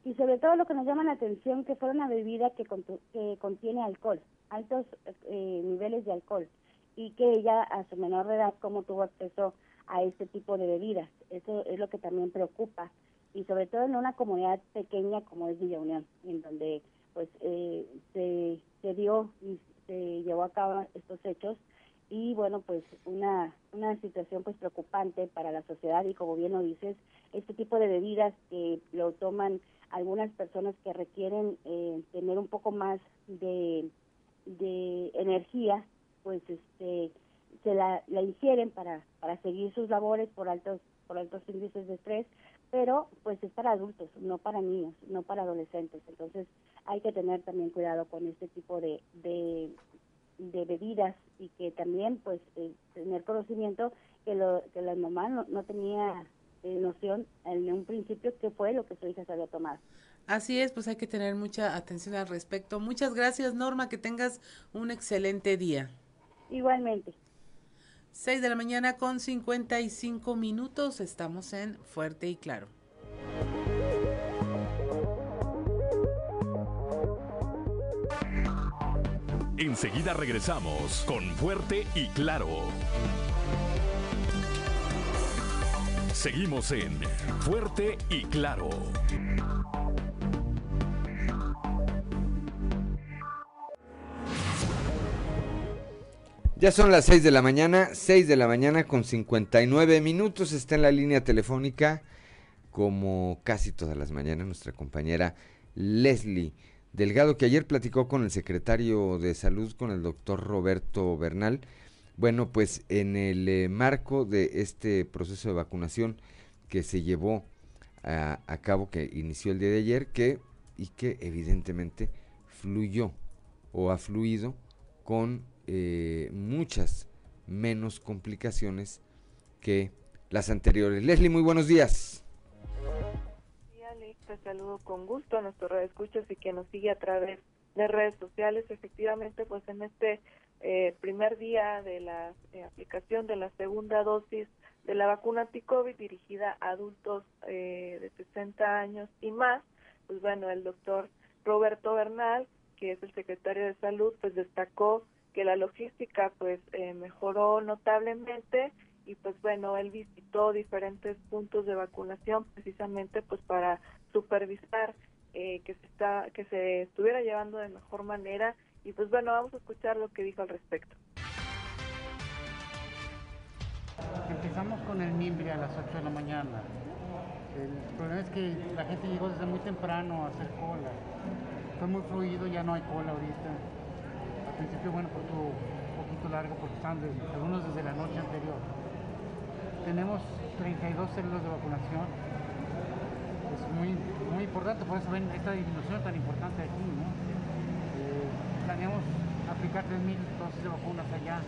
Y sobre todo lo que nos llama la atención, que fuera una bebida que, que contiene alcohol, altos eh, niveles de alcohol, y que ella a su menor edad, cómo tuvo acceso a este tipo de bebidas. Eso es lo que también preocupa y sobre todo en una comunidad pequeña como es Villa Unión, en donde pues eh, se, se dio y se llevó a cabo estos hechos. Y bueno pues una una situación pues preocupante para la sociedad y como bien lo dices este tipo de bebidas que lo toman algunas personas que requieren eh, tener un poco más de, de energía pues este se la, la ingieren para para seguir sus labores por altos por altos índices de estrés pero pues es para adultos, no para niños, no para adolescentes. Entonces hay que tener también cuidado con este tipo de, de, bebidas y que también pues eh, tener conocimiento que, lo, que la mamá no, tenía eh, noción en un principio qué fue lo que su hija se había tomado. Así es, pues hay que tener mucha atención al respecto. Muchas gracias Norma, que tengas un excelente día. Igualmente. 6 de la mañana con 55 minutos. Estamos en Fuerte y Claro. Enseguida regresamos con Fuerte y Claro. Seguimos en Fuerte y Claro. Ya son las 6 de la mañana, 6 de la mañana con 59 minutos. Está en la línea telefónica, como casi todas las mañanas, nuestra compañera Leslie Delgado, que ayer platicó con el secretario de Salud, con el doctor Roberto Bernal. Bueno, pues en el eh, marco de este proceso de vacunación que se llevó a, a, cabo, que inició el día de ayer, que y que evidentemente fluyó o ha fluido con eh, muchas menos complicaciones que las anteriores. Leslie, muy buenos días. Te saludo con gusto a nuestros escuchas y que nos sigue a través de redes sociales. Efectivamente, pues en este eh, primer día de la eh, aplicación de la segunda dosis de la vacuna anti-COVID dirigida a adultos de 60 años y más, pues bueno, el doctor Roberto Bernal, que es el secretario de Salud, pues destacó que la logística pues eh, mejoró notablemente y pues bueno, él visitó diferentes puntos de vacunación precisamente pues para supervisar eh, que se está que se estuviera llevando de mejor manera y pues bueno, vamos a escuchar lo que dijo al respecto. Empezamos con el mimbre a las 8 de la mañana. El problema es que la gente llegó desde muy temprano a hacer cola. Fue muy fluido, ya no hay cola ahorita principio, bueno, fue un poquito largo porque están algunos desde la noche anterior. Tenemos 32 células de vacunación. Es muy, muy importante, por eso ven esta disminución tan importante aquí, ¿no? Eh, planeamos aplicar 3.000 dosis de vacunas allá.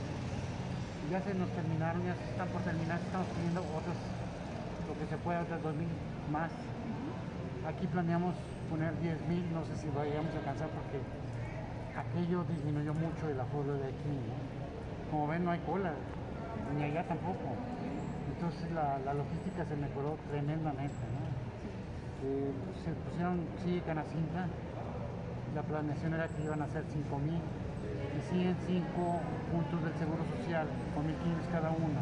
Ya se nos terminaron, ya se están por terminar, estamos pidiendo otras, lo que se pueda, otras 2.000 más. Aquí planeamos poner 10.000, no sé si vayamos a alcanzar porque aquello disminuyó mucho el aforo de aquí. Como ven, no hay cola, ni allá tampoco. Entonces la, logística se mejoró tremendamente. Eh, se pusieron sí canacinta, la planeación era que iban a ser 5.000 y siguen 5 puntos del Seguro Social, con 1.500 cada uno.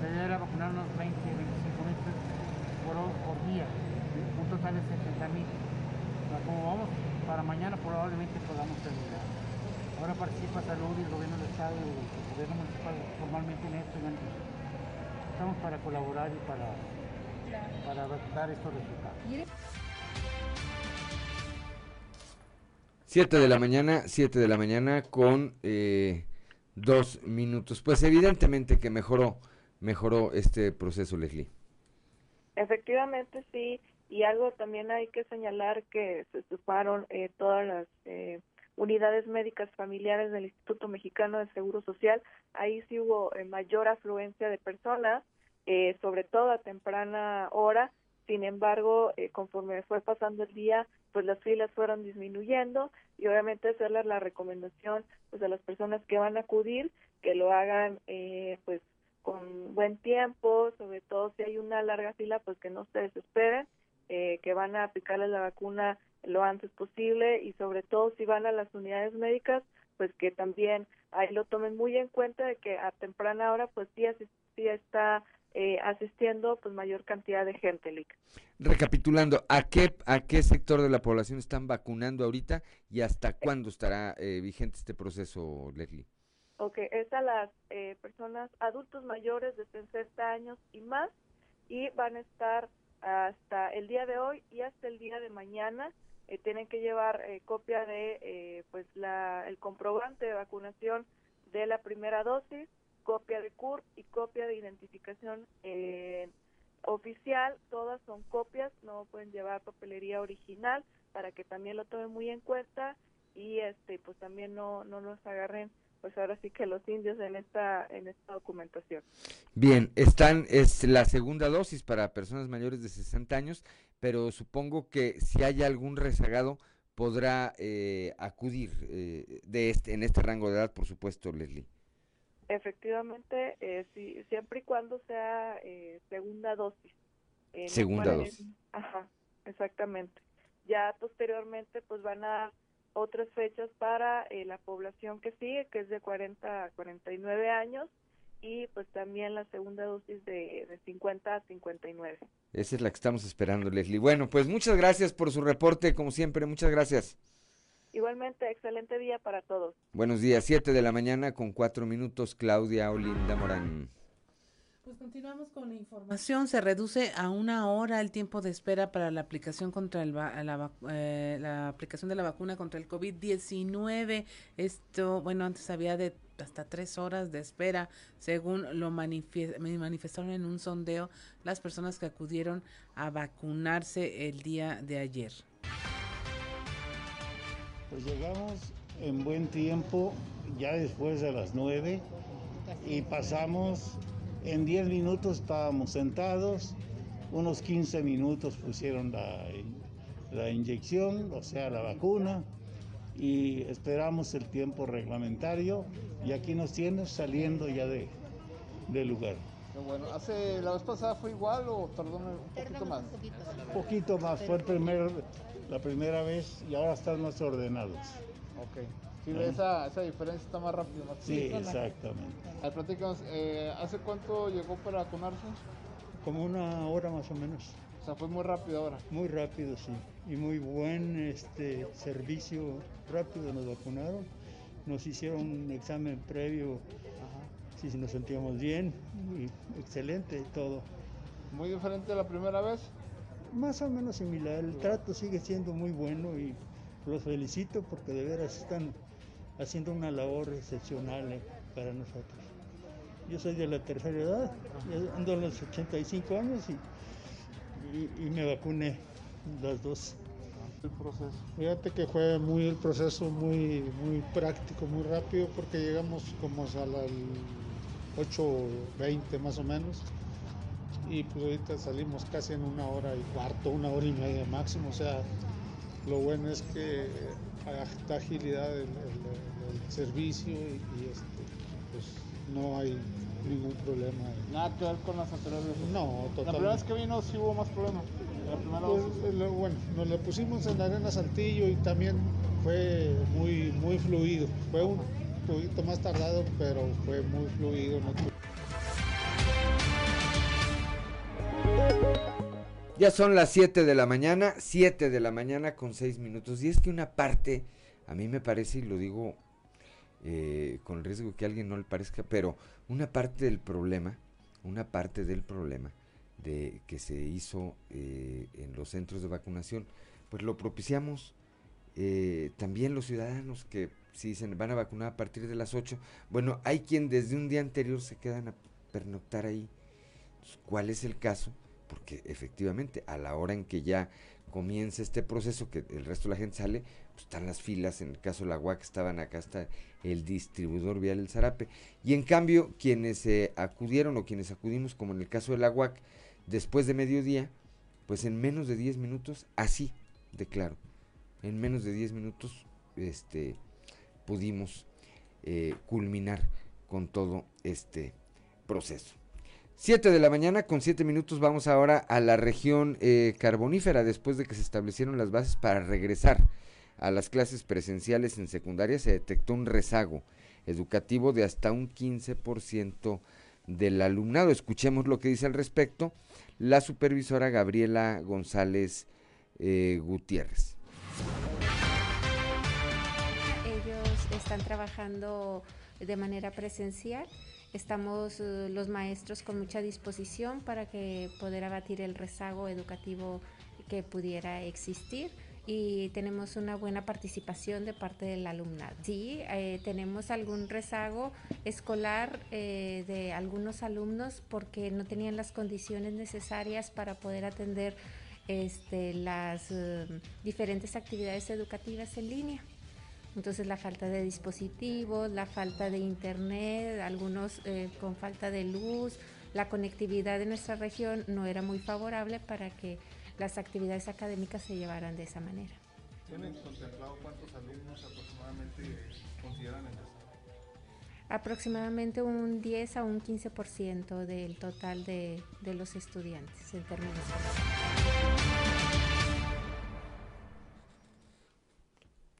La idea era vacunar unos 20, 25 mil por, por día, un total de 70 mil. Como vamos para mañana probablemente podamos terminar. Ahora participa Salud y el gobierno del Estado y el gobierno municipal formalmente en esto. Estamos para colaborar y para, para dar estos resultados. 7 de la mañana, 7 de la mañana con eh, dos minutos. Pues evidentemente que mejoró, mejoró este proceso, Leslie. Efectivamente, sí. Y algo también hay que señalar que se sumaron eh, todas las eh, unidades médicas familiares del Instituto Mexicano de Seguro Social. Ahí sí hubo eh, mayor afluencia de personas, sobre todo a temprana hora. Sin embargo, eh, conforme fue pasando el día, pues las filas fueron disminuyendo y obviamente hacerles la recomendación pues a las personas que van a acudir que lo hagan eh, pues con buen tiempo, sobre todo si hay una larga fila, pues que no se desesperen, eh, que van a aplicarles la vacuna lo antes posible y sobre todo si van a las unidades médicas, pues que también ahí lo tomen muy en cuenta de que a temprana hora pues sí, sí está eh, asistiendo pues mayor cantidad de gente, Lick. Recapitulando, ¿a qué, ¿a qué sector de la población están vacunando ahorita y hasta cuándo estará eh, vigente este proceso, Leslie? Ok, es a las eh, personas adultos mayores de 60 años y más y van a estar hasta el día de hoy y hasta el día de mañana. tienen que llevar copia de pues la, el comprobante de vacunación de la primera dosis copia de CUR y copia de identificación eh, oficial, todas son copias, no pueden llevar papelería original para que también lo tomen muy en cuenta y este pues también no no nos agarren pues ahora sí que los indios en esta en esta documentación. Bien, están es la segunda dosis para personas mayores de 60 años, pero supongo que si hay algún rezagado podrá eh, acudir eh, de este en este rango de edad, por supuesto, Leslie. Efectivamente, eh, si, siempre y cuando sea eh, segunda dosis. Eh, segunda dosis. Ajá, exactamente. Ya posteriormente, pues van a otras fechas para eh, la población que sigue, que es de 40 a 49 años, y pues también la segunda dosis de, de 50 a 59. Esa es la que estamos esperando, Leslie. Bueno, pues muchas gracias por su reporte, como siempre, muchas gracias. Igualmente, excelente día para todos. Buenos días, 7 de la mañana con 4 minutos, Claudia Olinda Morán. Pues continuamos con la información. Se reduce a una hora el tiempo de espera para la aplicación contra el, la, eh, la aplicación de la vacuna contra el COVID-19. Esto, bueno, antes había de hasta tres horas de espera, según lo manifestaron en un sondeo las personas que acudieron a vacunarse el día de ayer. Pues llegamos en buen tiempo, ya después de las 9, y pasamos, en 10 minutos estábamos sentados, unos 15 minutos pusieron la, la inyección, o sea, la vacuna, y esperamos el tiempo reglamentario, y aquí nos tienes saliendo ya de, del lugar. Bueno, hace la vez pasada fue igual o tardó un poquito más. Un poquito más, fue el primer la primera vez y ahora están más ordenados. Ok. Sí, esa, esa diferencia está más rápido. sí, exactamente. Al platicamos, eh, ¿hace cuánto llegó para vacunarse? Como una hora más o menos. O sea, fue muy rápido ahora. Muy rápido, sí. Y muy buen este servicio, rápido nos vacunaron. Nos hicieron un examen previo, si nos sentíamos bien, y excelente todo. ¿Muy diferente a la primera vez? más o menos similar. El trato sigue siendo muy bueno y los felicito porque de veras están haciendo una labor excepcional eh, para nosotros. Yo soy de la tercera edad, ando a los 85 años y, y, me vacuné las dos. El proceso. Fíjate que fue muy el proceso muy muy práctico, muy rápido porque llegamos como a las 8.20 más o menos y pues ahorita salimos casi en una hora y cuarto, una hora y media máximo, o sea, lo bueno es que agilidad el, servicio y, este, pues no hay ningún problema. Nada que ver con las anteriores. No, totalmente. La primera vez que vino sí hubo más problemas. Pues, bueno, nos lo pusimos en la arena Saltillo y también fue muy, muy fluido. Fue un poquito más tardado, pero fue muy fluido. ¿no? Ya son las 7 de la mañana, 7 de la mañana con 6 minutos. Y es que una parte, a mí me parece, y lo digo eh, con riesgo que a alguien no le parezca, pero una parte del problema, una parte del problema de que se hizo eh, en los centros de vacunación, pues lo propiciamos eh, también los ciudadanos que si se van a vacunar a partir de las 8, bueno, hay quien desde un día anterior se quedan a pernoctar ahí. ¿Cuál es el caso? Porque efectivamente a la hora en que ya comienza este proceso, que el resto de la gente sale, pues están las filas, en el caso de la UAC estaban acá, está el distribuidor vial El Zarape, y en cambio quienes acudieron o quienes acudimos, como en el caso de la UAC, después de mediodía, pues en menos de 10 minutos, así de claro, en menos de 10 minutos este, pudimos eh, culminar con todo este proceso. 7 de la mañana con 7 minutos vamos ahora a la región eh, carbonífera después de que se establecieron las bases para regresar a las clases presenciales en secundaria se detectó un rezago educativo de hasta un 15% del alumnado. Escuchemos lo que dice al respecto la supervisora Gabriela González eh, Gutiérrez. Ellos están trabajando de manera presencial. Estamos eh, los maestros con mucha disposición para que poder abatir el rezago educativo que pudiera existir y tenemos una buena participación de parte del alumnado. Sí, eh, tenemos algún rezago escolar eh, de algunos alumnos porque no tenían las condiciones necesarias para poder atender este, las eh, diferentes actividades educativas en línea. Entonces la falta de dispositivos, la falta de internet, algunos con falta de luz, la conectividad de nuestra región no era muy favorable para que las actividades académicas se llevaran de esa manera. ¿Tienen contemplado cuántos alumnos aproximadamente consideran el Aproximadamente un 10 a un 15% del total de, de, los estudiantes en términos.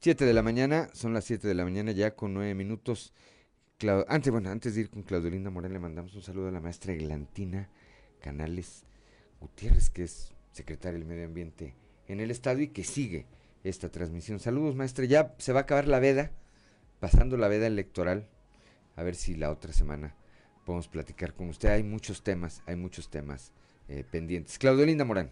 7 de la mañana, son las 7 de la mañana ya con 9 minutos. antes, bueno, antes de ir con Claudelinda Morel, le mandamos un saludo a la maestra Eglantina Canales Gutiérrez, que es secretaria del Medio Ambiente en el Estado y que sigue esta transmisión. Saludos, maestra. Ya se va a acabar la veda, pasando la veda electoral. A ver si la otra semana podemos platicar con usted. Hay muchos temas, hay muchos temas eh, pendientes. Claudio Linda Morán.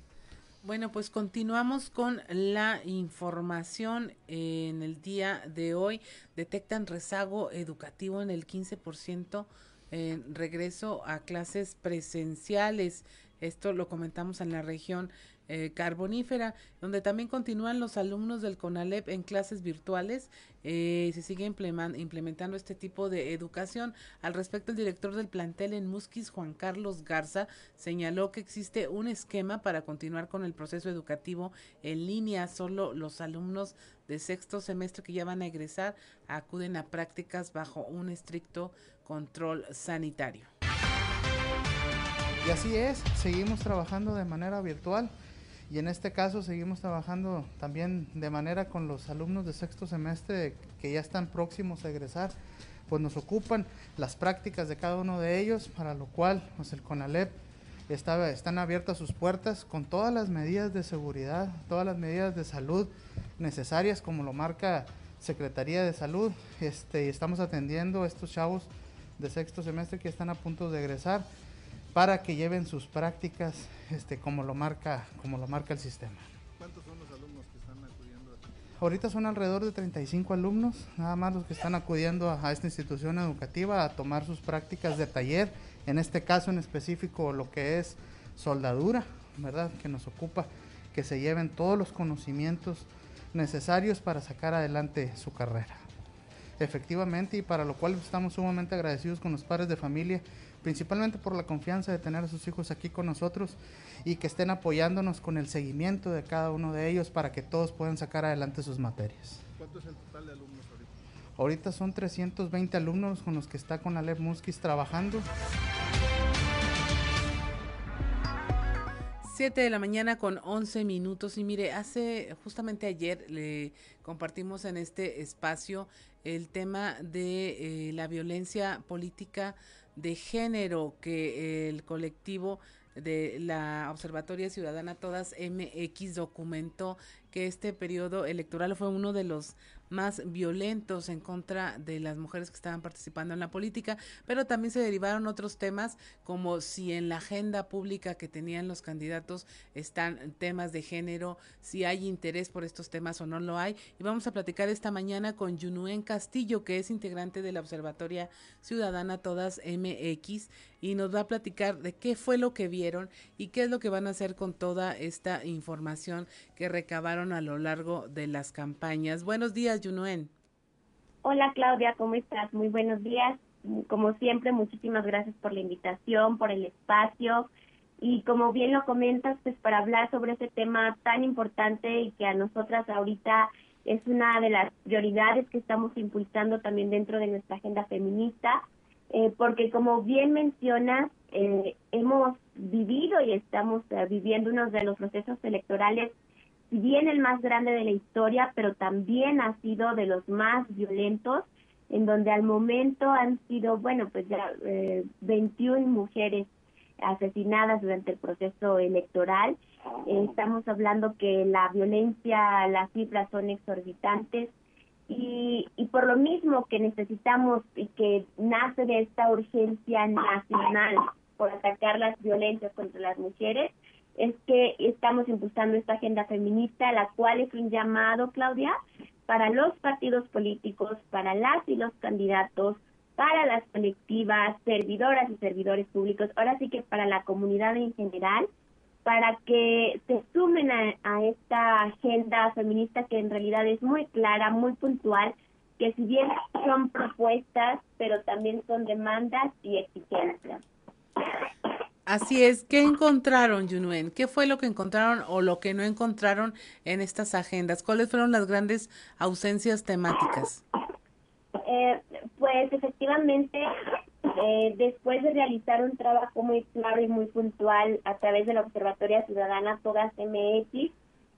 Bueno, pues continuamos con la información en el día de hoy. Detectan rezago educativo en el 15% en regreso a clases presenciales. Esto lo comentamos en la región eh, carbonífera, donde también continúan los alumnos del CONALEP en clases virtuales. Eh, se sigue implementando este tipo de educación. Al respecto, el director del plantel en Musquis, Juan Carlos Garza, señaló que existe un esquema para continuar con el proceso educativo en línea. Solo los alumnos de sexto semestre que ya van a egresar acuden a prácticas bajo un estricto control sanitario. Y así es, seguimos trabajando de manera virtual y en este caso seguimos trabajando también de manera con los alumnos de sexto semestre que ya están próximos a egresar, pues nos ocupan las prácticas de cada uno de ellos, para lo cual pues el CONALEP está, están abiertas sus puertas con todas las medidas de seguridad, todas las medidas de salud necesarias como lo marca Secretaría de Salud, este, y estamos atendiendo a estos chavos de sexto semestre que están a punto de egresar para que lleven sus prácticas este, como, lo marca, como lo marca el sistema. ¿Cuántos son los alumnos que están acudiendo? Ahorita son alrededor de 35 alumnos, nada más los que están acudiendo a, esta institución educativa a tomar sus prácticas de taller, en este caso en específico lo que es soldadura, ¿verdad? Que nos ocupa que se lleven todos los conocimientos necesarios para sacar adelante su carrera. Efectivamente, y para lo cual estamos sumamente agradecidos con los padres de familia principalmente por la confianza de tener a sus hijos aquí con nosotros y que estén apoyándonos con el seguimiento de cada uno de ellos para que todos puedan sacar adelante sus materias. ¿Cuánto es el total de alumnos ahorita? Ahorita son 320 alumnos con los que está con Alep Muskis trabajando. 7 de la mañana con 11 minutos y mire, hace justamente ayer le compartimos en este espacio el tema de eh, la violencia política de género que el colectivo de la Observatoria Ciudadana Todas MX documentó que este periodo electoral fue uno de los más violentos en contra de las mujeres que estaban participando en la política, pero también se derivaron otros temas como si en la agenda pública que tenían los candidatos están temas de género, si hay interés por estos temas o no lo hay. Y vamos a platicar esta mañana con Yunuen Castillo, que es integrante de la Observatoria Ciudadana Todas MX, y nos va a platicar de qué fue lo que vieron y qué es lo que van a hacer con toda esta información que recabaron a lo largo de las campañas. Buenos días, Yunuen. Hola, Claudia, ¿cómo estás? Muy buenos días. Como siempre, muchísimas gracias por la invitación, por el espacio. Y como bien lo comentas, pues para hablar sobre ese tema tan importante y que a nosotras ahorita es una de las prioridades que estamos impulsando también dentro de nuestra agenda feminista, eh, porque como bien mencionas, eh, hemos vivido y estamos eh, viviendo uno de los procesos electorales, si bien el más grande de la historia, pero también ha sido de los más violentos, en donde al momento han sido, bueno, pues ya 21 mujeres asesinadas durante el proceso electoral. estamos hablando que la violencia, las cifras son exorbitantes y, y por lo mismo que necesitamos y que nace de esta urgencia nacional por atacar las violencias contra las mujeres, es que estamos impulsando esta agenda feminista, la cual es un llamado, Claudia, para los partidos políticos, para las y los candidatos, para las colectivas, servidoras y servidores públicos, ahora sí que para la comunidad en general, para que se sumen a, esta agenda feminista que en realidad es muy clara, muy puntual, que si bien son propuestas, pero también son demandas y exigencias. Así es, ¿qué encontraron, Yunuen? ¿Qué fue lo que encontraron o lo que no encontraron en estas agendas? ¿Cuáles fueron las grandes ausencias temáticas? Eh, pues efectivamente eh, después de realizar un trabajo muy claro y muy puntual a través de la Observatoria Ciudadana Todas MX,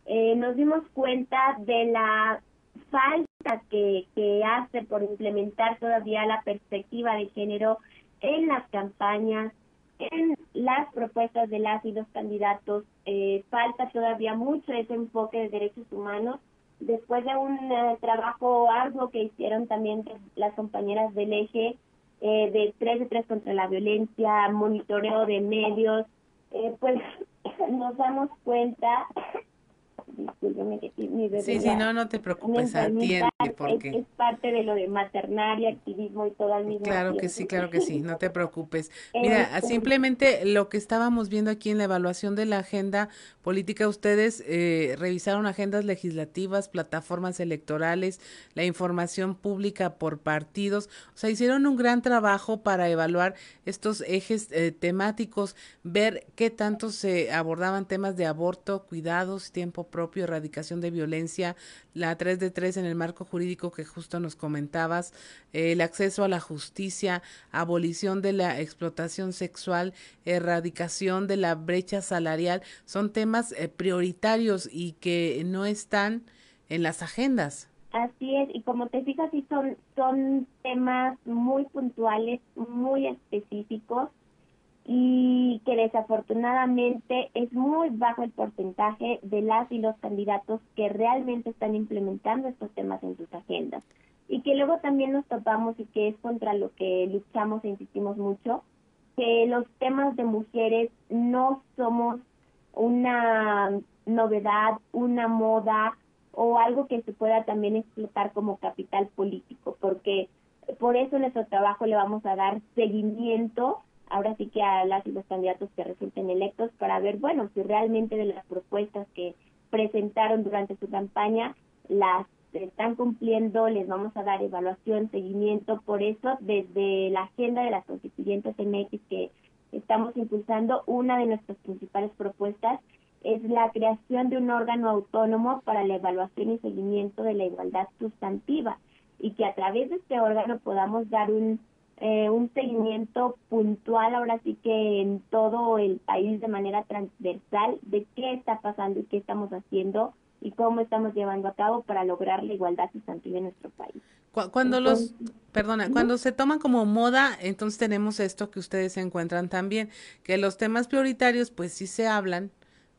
eh, nos dimos cuenta de la falta que, hace por implementar todavía la perspectiva de género en las campañas, en las propuestas de las y los candidatos. Eh, falta todavía mucho ese enfoque de derechos humanos. Después de un trabajo arduo que hicieron también las compañeras del eje, eh, de 3 de 3 contra la violencia, monitoreo de medios, eh, pues nos damos cuenta Sí, sí, no, no te preocupes, atiende porque... Es, parte de lo de maternaria, activismo y todo al mismo Claro que sí, claro que sí, no te preocupes. Mira, este, simplemente lo que estábamos viendo aquí en la evaluación de la agenda política, ustedes eh, revisaron agendas legislativas, plataformas electorales, la información pública por partidos, o sea, hicieron un gran trabajo para evaluar estos ejes eh, temáticos, ver qué tanto se abordaban temas de aborto, cuidados, tiempo propio, erradicación de violencia, la 3 de 3 en el marco jurídico que justo nos comentabas, el acceso a la justicia, abolición de la explotación sexual, erradicación de la brecha salarial, son temas eh, prioritarios y que no están en las agendas. Así es, y como te fijas, sí son, son temas muy puntuales, muy específicos y que desafortunadamente es muy bajo el porcentaje de las y los candidatos que realmente están implementando estos temas en sus agendas. Y que luego también nos topamos y que es contra lo que luchamos e insistimos mucho, que los temas de mujeres no somos una novedad, una moda o algo que se pueda también explotar como capital político, porque por eso nuestro trabajo le vamos a dar seguimiento ahora sí que a las y los candidatos que resulten electos para ver, bueno, si realmente de las propuestas que presentaron durante su campaña las están cumpliendo, les vamos a dar evaluación, seguimiento, por eso desde la agenda de las constituyentes MX que estamos impulsando, una de nuestras principales propuestas es la creación de un órgano autónomo para la evaluación y seguimiento de la igualdad sustantiva y que a través de este órgano podamos dar un eh, un seguimiento puntual ahora sí que en todo el país de manera transversal de qué está pasando y qué estamos haciendo y cómo estamos llevando a cabo para lograr la igualdad sustantiva en nuestro país. Cuando los, perdona, cuando se toman como moda, entonces tenemos esto que ustedes encuentran también, que los temas prioritarios pues sí se hablan,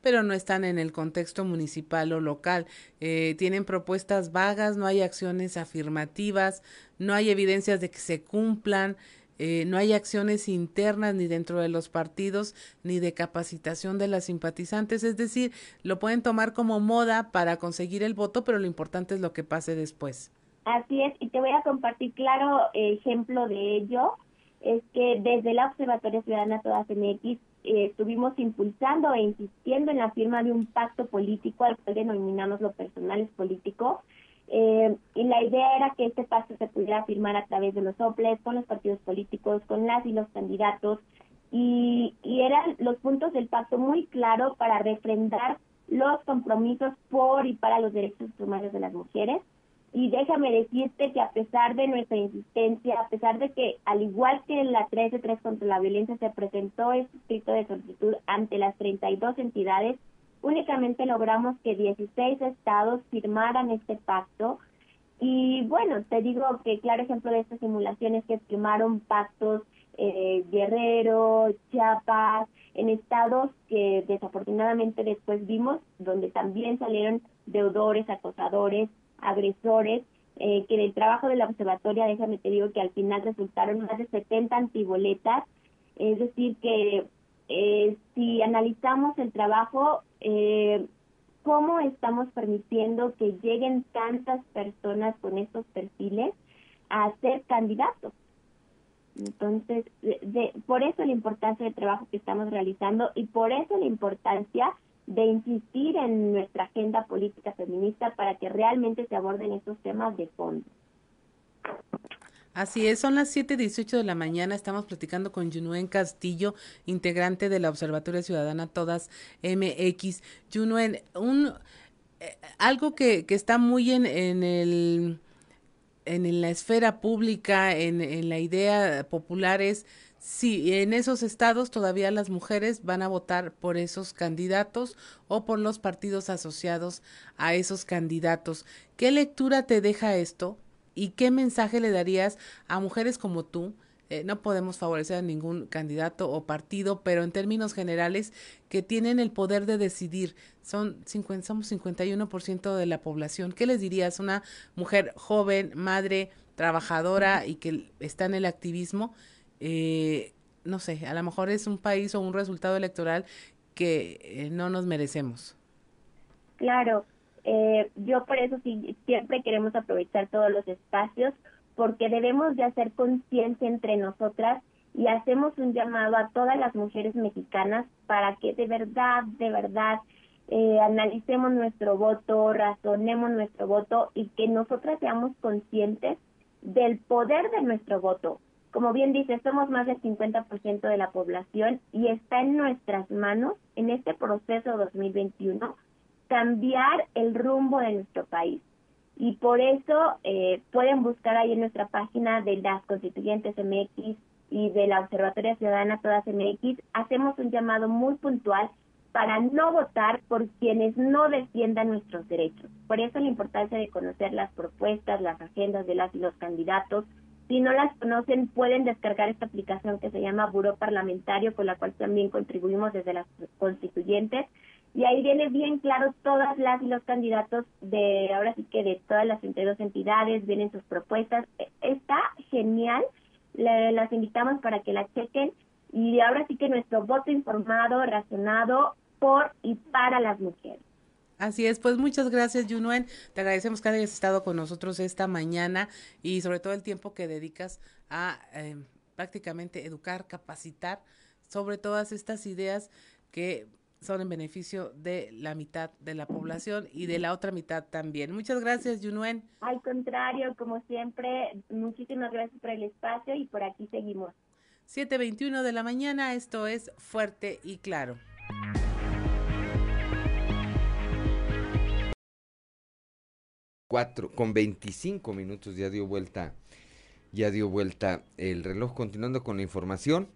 pero no están en el contexto municipal o local. Eh, tienen propuestas vagas, no hay acciones afirmativas, no hay evidencias de que se cumplan, eh, no hay acciones internas ni dentro de los partidos ni de capacitación de las simpatizantes, es decir, lo pueden tomar como moda para conseguir el voto, pero lo importante es lo que pase después. Así es, y te voy a compartir claro ejemplo de ello, es que desde la Observatoria Ciudadana Todas MX eh, estuvimos impulsando e insistiendo en la firma de un pacto político al cual denominamos lo personal es político. Eh, y la idea era que este pacto se pudiera firmar a través de los OPLES, con los partidos políticos, con las y los candidatos, y, y eran los puntos del pacto muy claros para refrendar los compromisos por y para los derechos humanos de las mujeres. Y déjame decirte que a pesar de nuestra insistencia, a pesar de que al igual que en la 13.3 contra la violencia se presentó este escrito de solicitud ante las 32 entidades, únicamente logramos que 16 estados firmaran este pacto. Y bueno, te digo que claro ejemplo de estas simulaciones que firmaron pactos eh, Guerrero, Chiapas, en estados que desafortunadamente después vimos, donde también salieron deudores, acosadores, agresores, eh, que en el trabajo de la observatoria, déjame te digo que al final resultaron más de 70 antiboletas, es decir, que eh, si analizamos el trabajo, eh, cómo estamos permitiendo que lleguen tantas personas con estos perfiles a ser candidatos. Entonces, de, por eso la importancia del trabajo que estamos realizando y por eso la importancia de insistir en nuestra agenda política feminista para que realmente se aborden estos temas de fondo. Así es, son las 7:18 de la mañana. Estamos platicando con Junuen Castillo, integrante de la Observatoria Ciudadana Todas MX. Junuen, un, eh, algo que, que está muy en, en el en la esfera pública, en, en la idea popular es si en esos estados todavía las mujeres van a votar por esos candidatos o por los partidos asociados a esos candidatos. ¿Qué lectura te deja esto y qué mensaje le darías a mujeres como tú? Eh, no podemos favorecer a ningún candidato o partido, pero en términos generales que tienen el poder de decidir. Son 50, somos 51% de la población. ¿Qué les dirías? Una mujer joven, madre, trabajadora y que está en el activismo. Eh, no sé, a lo mejor es un país o un resultado electoral que eh, no nos merecemos. Claro, yo por eso sí, siempre queremos aprovechar todos los espacios porque debemos de hacer conciencia entre nosotras y hacemos un llamado a todas las mujeres mexicanas para que de verdad, de verdad, eh, analicemos nuestro voto, razonemos nuestro voto y que nosotras seamos conscientes del poder de nuestro voto. Como bien dice, somos más del 50% de la población y está en nuestras manos, en este proceso 2021, cambiar el rumbo de nuestro país y por eso eh, pueden buscar ahí en nuestra página de las constituyentes MX y de la Observatoria Ciudadana Todas MX, hacemos un llamado muy puntual para no votar por quienes no defiendan nuestros derechos. Por eso la importancia de conocer las propuestas, las agendas de las los candidatos. Si no las conocen, pueden descargar esta aplicación que se llama Buró Parlamentario, con la cual también contribuimos desde las constituyentes y ahí viene bien claro todas las y los candidatos de, ahora sí que de todas las 32 entidades, vienen sus propuestas. E, está genial, las invitamos para que la chequen y ahora sí que nuestro voto informado, razonado por y para las mujeres. Así es, pues muchas gracias, Junuen. Te agradecemos que hayas estado con nosotros esta mañana y sobre todo el tiempo que dedicas a eh, prácticamente educar, capacitar sobre todas estas ideas que son en beneficio de la mitad de la población y de la otra mitad también. Muchas gracias, Yunuen. Al contrario, como siempre, muchísimas gracias por el espacio y por aquí seguimos. 7.21 de la mañana, esto es Fuerte y Claro. Cuatro, con 25 minutos ya dio vuelta, ya dio vuelta el reloj. Continuando con la información,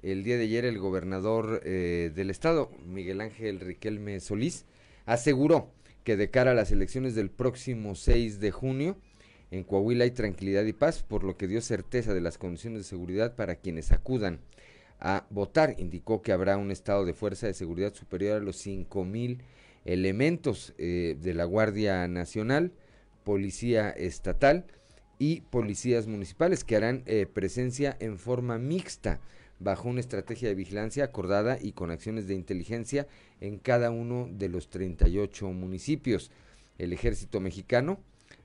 el día de ayer el gobernador eh, del estado, Miguel Ángel Riquelme Solís, aseguró que de cara a las elecciones del próximo 6 de junio, en Coahuila hay tranquilidad y paz, por lo que dio certeza de las condiciones de seguridad para quienes acudan a votar. Indicó que habrá un estado de fuerza de seguridad superior a los 5 mil elementos eh, de la Guardia Nacional, Policía Estatal y policías municipales que harán eh, presencia en forma mixta bajo una estrategia de vigilancia acordada y con acciones de inteligencia en cada uno de los 38 municipios. El ejército mexicano,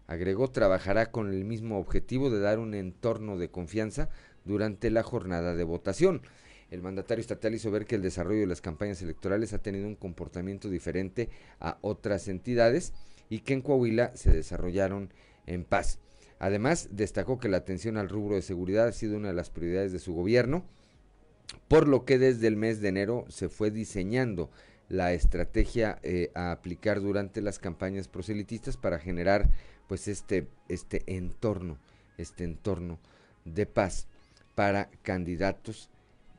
agregó, trabajará con el mismo objetivo de dar un entorno de confianza durante la jornada de votación. El mandatario estatal hizo ver que el desarrollo de las campañas electorales ha tenido un comportamiento diferente a otras entidades y que en Coahuila se desarrollaron en paz. Además, destacó que la atención al rubro de seguridad ha sido una de las prioridades de su gobierno por lo que desde el mes de enero se fue diseñando la estrategia eh, a aplicar durante las campañas proselitistas para generar pues este, este entorno, este entorno de paz para candidatos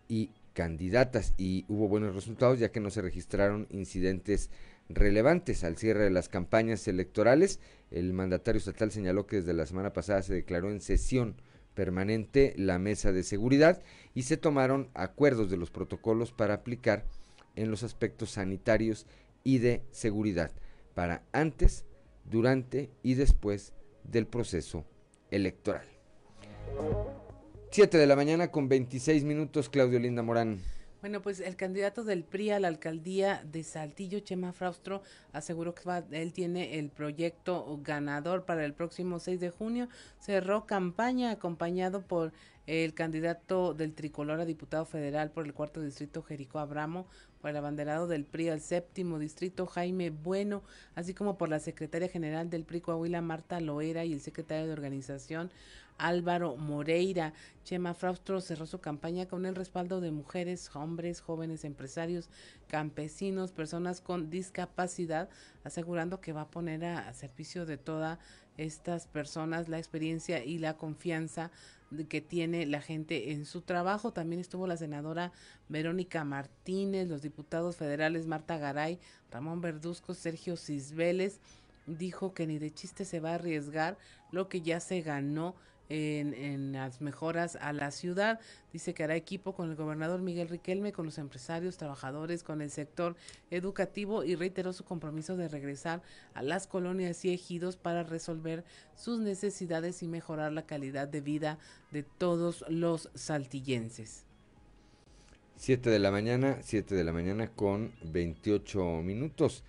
y candidatas y hubo buenos resultados ya que no se registraron incidentes relevantes al cierre de las campañas electorales. El mandatario estatal señaló que desde la semana pasada se declaró en sesión permanente la mesa de seguridad y se tomaron acuerdos de los protocolos para aplicar en los aspectos sanitarios y de seguridad para antes, durante y después del proceso electoral. 7 de la mañana con 26 minutos, Claudio Linda Morán. Bueno, pues el candidato del PRI a la alcaldía de Saltillo, Chema Fraustro, aseguró que él tiene el proyecto ganador para el próximo 6 de junio. Cerró campaña acompañado por el candidato del tricolor a diputado federal por el cuarto distrito, Jericó Abramo, por el abanderado del PRI al séptimo distrito, Jaime Bueno, así como por la secretaria general del PRI Coahuila, Marta Loera, y el secretario de organización, Álvaro Moreira. Chema Fraustro cerró su campaña con el respaldo de mujeres, hombres, jóvenes empresarios, campesinos, personas con discapacidad, asegurando que va a poner a, servicio de todas estas personas la experiencia y la confianza que tiene la gente en su trabajo. También estuvo la senadora Verónica Martínez, los diputados federales Marta Garay, Ramón Verduzco, Sergio Cisbeles. Dijo que ni de chiste se va a arriesgar lo que ya se ganó en, las mejoras a la ciudad. Dice que hará equipo con el gobernador Miguel Riquelme, con los empresarios, trabajadores, con el sector educativo y reiteró su compromiso de regresar a las colonias y ejidos para resolver sus necesidades y mejorar la calidad de vida de todos los saltillenses. 7 de la mañana, 7 de la mañana con 28 minutos.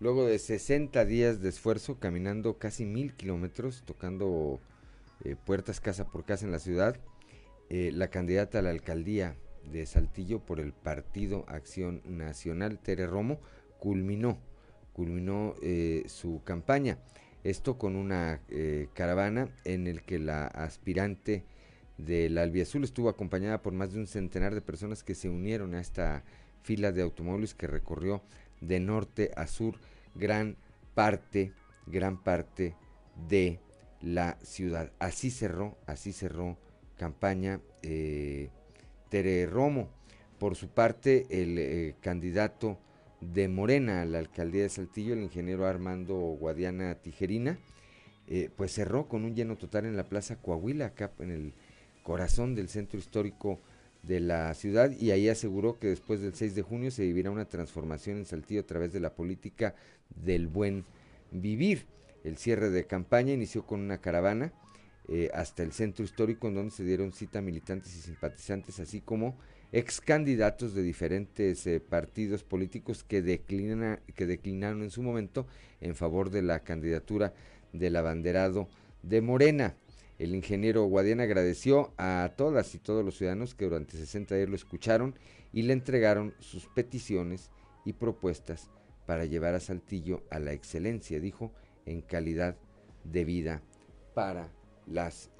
Luego de 60 días de esfuerzo, caminando casi mil kilómetros, tocando eh, puertas casa por casa en la ciudad, eh, la candidata a la alcaldía de Saltillo por el Partido Acción Nacional, Tere Romo, culminó, culminó eh, su campaña. Esto con una caravana en el que la aspirante del Albiazul estuvo acompañada por más de un centenar de personas que se unieron a esta fila de automóviles que recorrió de norte a sur gran parte, gran parte de la ciudad. Así cerró, así cerró campaña eh, Tere Romo. Por su parte, el eh, candidato de Morena a la alcaldía de Saltillo, el ingeniero Armando Guadiana Tijerina, eh, pues cerró con un lleno total en la Plaza Coahuila, acá en el corazón del centro histórico de la ciudad, y ahí aseguró que después del 6 de junio se vivirá una transformación en Saltillo a través de la política del buen vivir. El cierre de campaña inició con una caravana eh, hasta el centro histórico en donde se dieron cita militantes y simpatizantes, así como ex candidatos de diferentes eh, partidos políticos que, que declinaron en su momento en favor de la candidatura del abanderado de Morena. El ingeniero Guadiana agradeció a todas y todos los ciudadanos que durante 60 días lo escucharon y le entregaron sus peticiones y propuestas para llevar a Saltillo a la excelencia, dijo en calidad de vida para las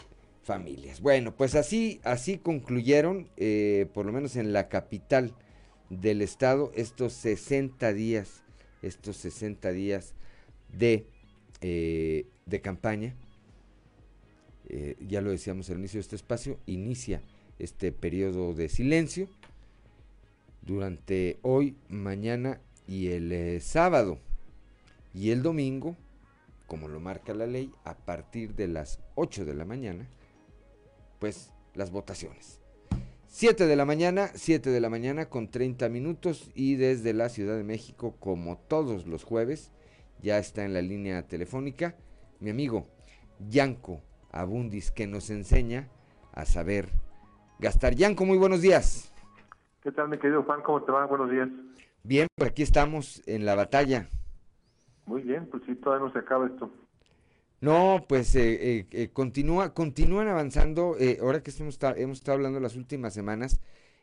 familias. Bueno, pues así, así concluyeron, eh, por lo menos en la capital del estado, estos 60 días, estos 60 días de, eh, de campaña. Eh, ya lo decíamos al inicio de este espacio, inicia este periodo de silencio durante hoy, mañana y el sábado. Y el domingo como lo marca la ley, a partir de las 8 de la mañana, pues las votaciones. 7 de la mañana, 7 de la mañana con 30 minutos y desde la Ciudad de México, como todos los jueves, ya está en la línea telefónica mi amigo Yanko Abundis, que nos enseña a saber gastar. Yanko, muy buenos días. ¿Qué tal, mi querido Juan? ¿Cómo te va? Buenos días. Bien, por aquí estamos en la batalla. Muy bien, pues sí, todavía no se acaba esto. No, pues eh, eh, eh, continúa, continúan avanzando. ahora que hemos, hemos estado hablando las últimas semanas,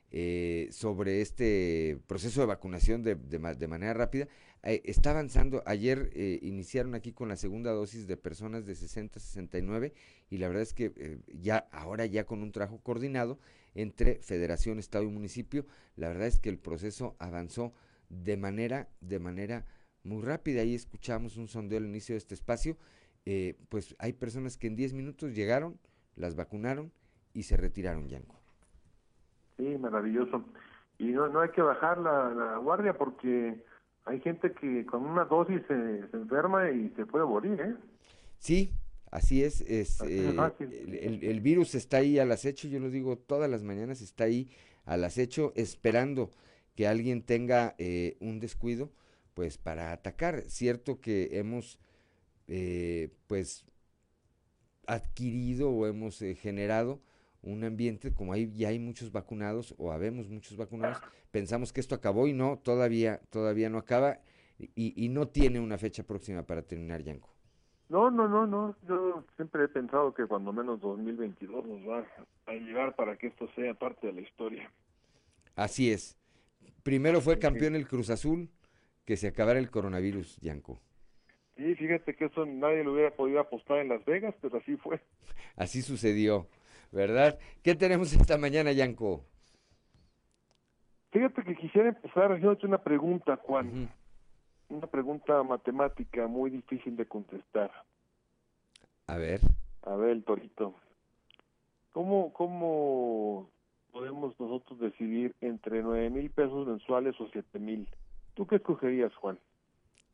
eh, sobre este proceso de vacunación de, de, manera rápida. Eh, está avanzando. Ayer eh, iniciaron aquí con la segunda dosis de personas de 60 a 69 y la verdad es que ya ahora ya con un trabajo coordinado entre Federación, Estado y municipio, la verdad es que el proceso avanzó de manera de manera muy rápida. Ahí escuchamos un sondeo al inicio de este espacio. pues hay personas que en 10 minutos llegaron, las vacunaron y se retiraron, Yanko. Sí, maravilloso. Y no, no hay que bajar la, guardia porque hay gente que con una dosis se, enferma y se puede morir, ¿eh? Sí, así es. es eh, el, virus está ahí al acecho, yo lo digo todas las mañanas, está ahí al acecho esperando que alguien tenga eh, un descuido, pues para atacar. Cierto que hemos, eh, pues, adquirido o hemos generado un ambiente, como ahí ya hay muchos vacunados o habemos muchos vacunados, pensamos que esto acabó y no, todavía, todavía no acaba y, y no tiene una fecha próxima para terminar, Yanko. No, no, no, no. Yo siempre he pensado que cuando menos 2022 nos va a llegar para que esto sea parte de la historia. Así es. Primero fue campeón el Cruz Azul que se acabara el coronavirus, Yanko. Sí, fíjate que eso nadie lo hubiera podido apostar en Las Vegas, pero así fue. Así sucedió. ¿verdad? ¿Qué tenemos esta mañana, Yanko? Fíjate que quisiera empezar haciéndote una pregunta, Juan. Una pregunta matemática muy difícil de contestar. A ver. A ver, el torito. ¿Cómo, cómo podemos nosotros decidir entre nueve mil pesos mensuales o siete mil? ¿Tú qué escogerías, Juan?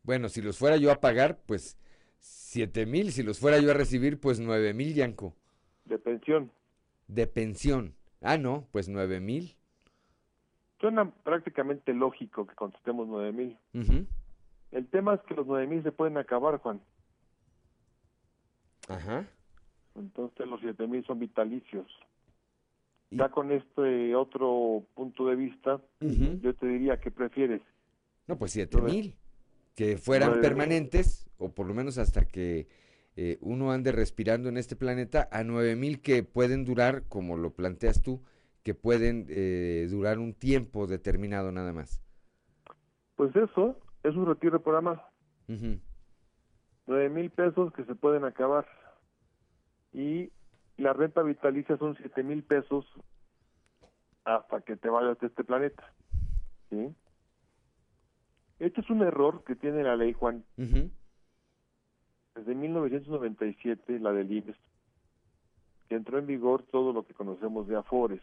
Bueno, si los fuera yo a pagar, pues siete mil. Si los fuera yo a recibir, pues nueve mil, Yanko. De pensión de pensión. Ah, no, pues nueve mil. Suena prácticamente lógico que contestemos nueve mil. El tema es que los nueve mil se pueden acabar, Juan. Ajá. Entonces los siete mil son vitalicios. Ya con este otro punto de vista, yo te diría que prefieres. No, pues siete mil. Que fueran permanentes, o por lo menos hasta que eh, uno ande respirando en este planeta a 9000 que pueden durar, como lo planteas tú, que pueden eh, durar un tiempo determinado nada más. Pues eso es un retiro programado. Nueve mil pesos que se pueden acabar. Y la renta vitalicia son siete mil pesos hasta que te vayas de este planeta. ¿Sí? Este es un error que tiene la ley, Juan. Desde 1997, la del IMSS, que entró en vigor todo lo que conocemos de Afores.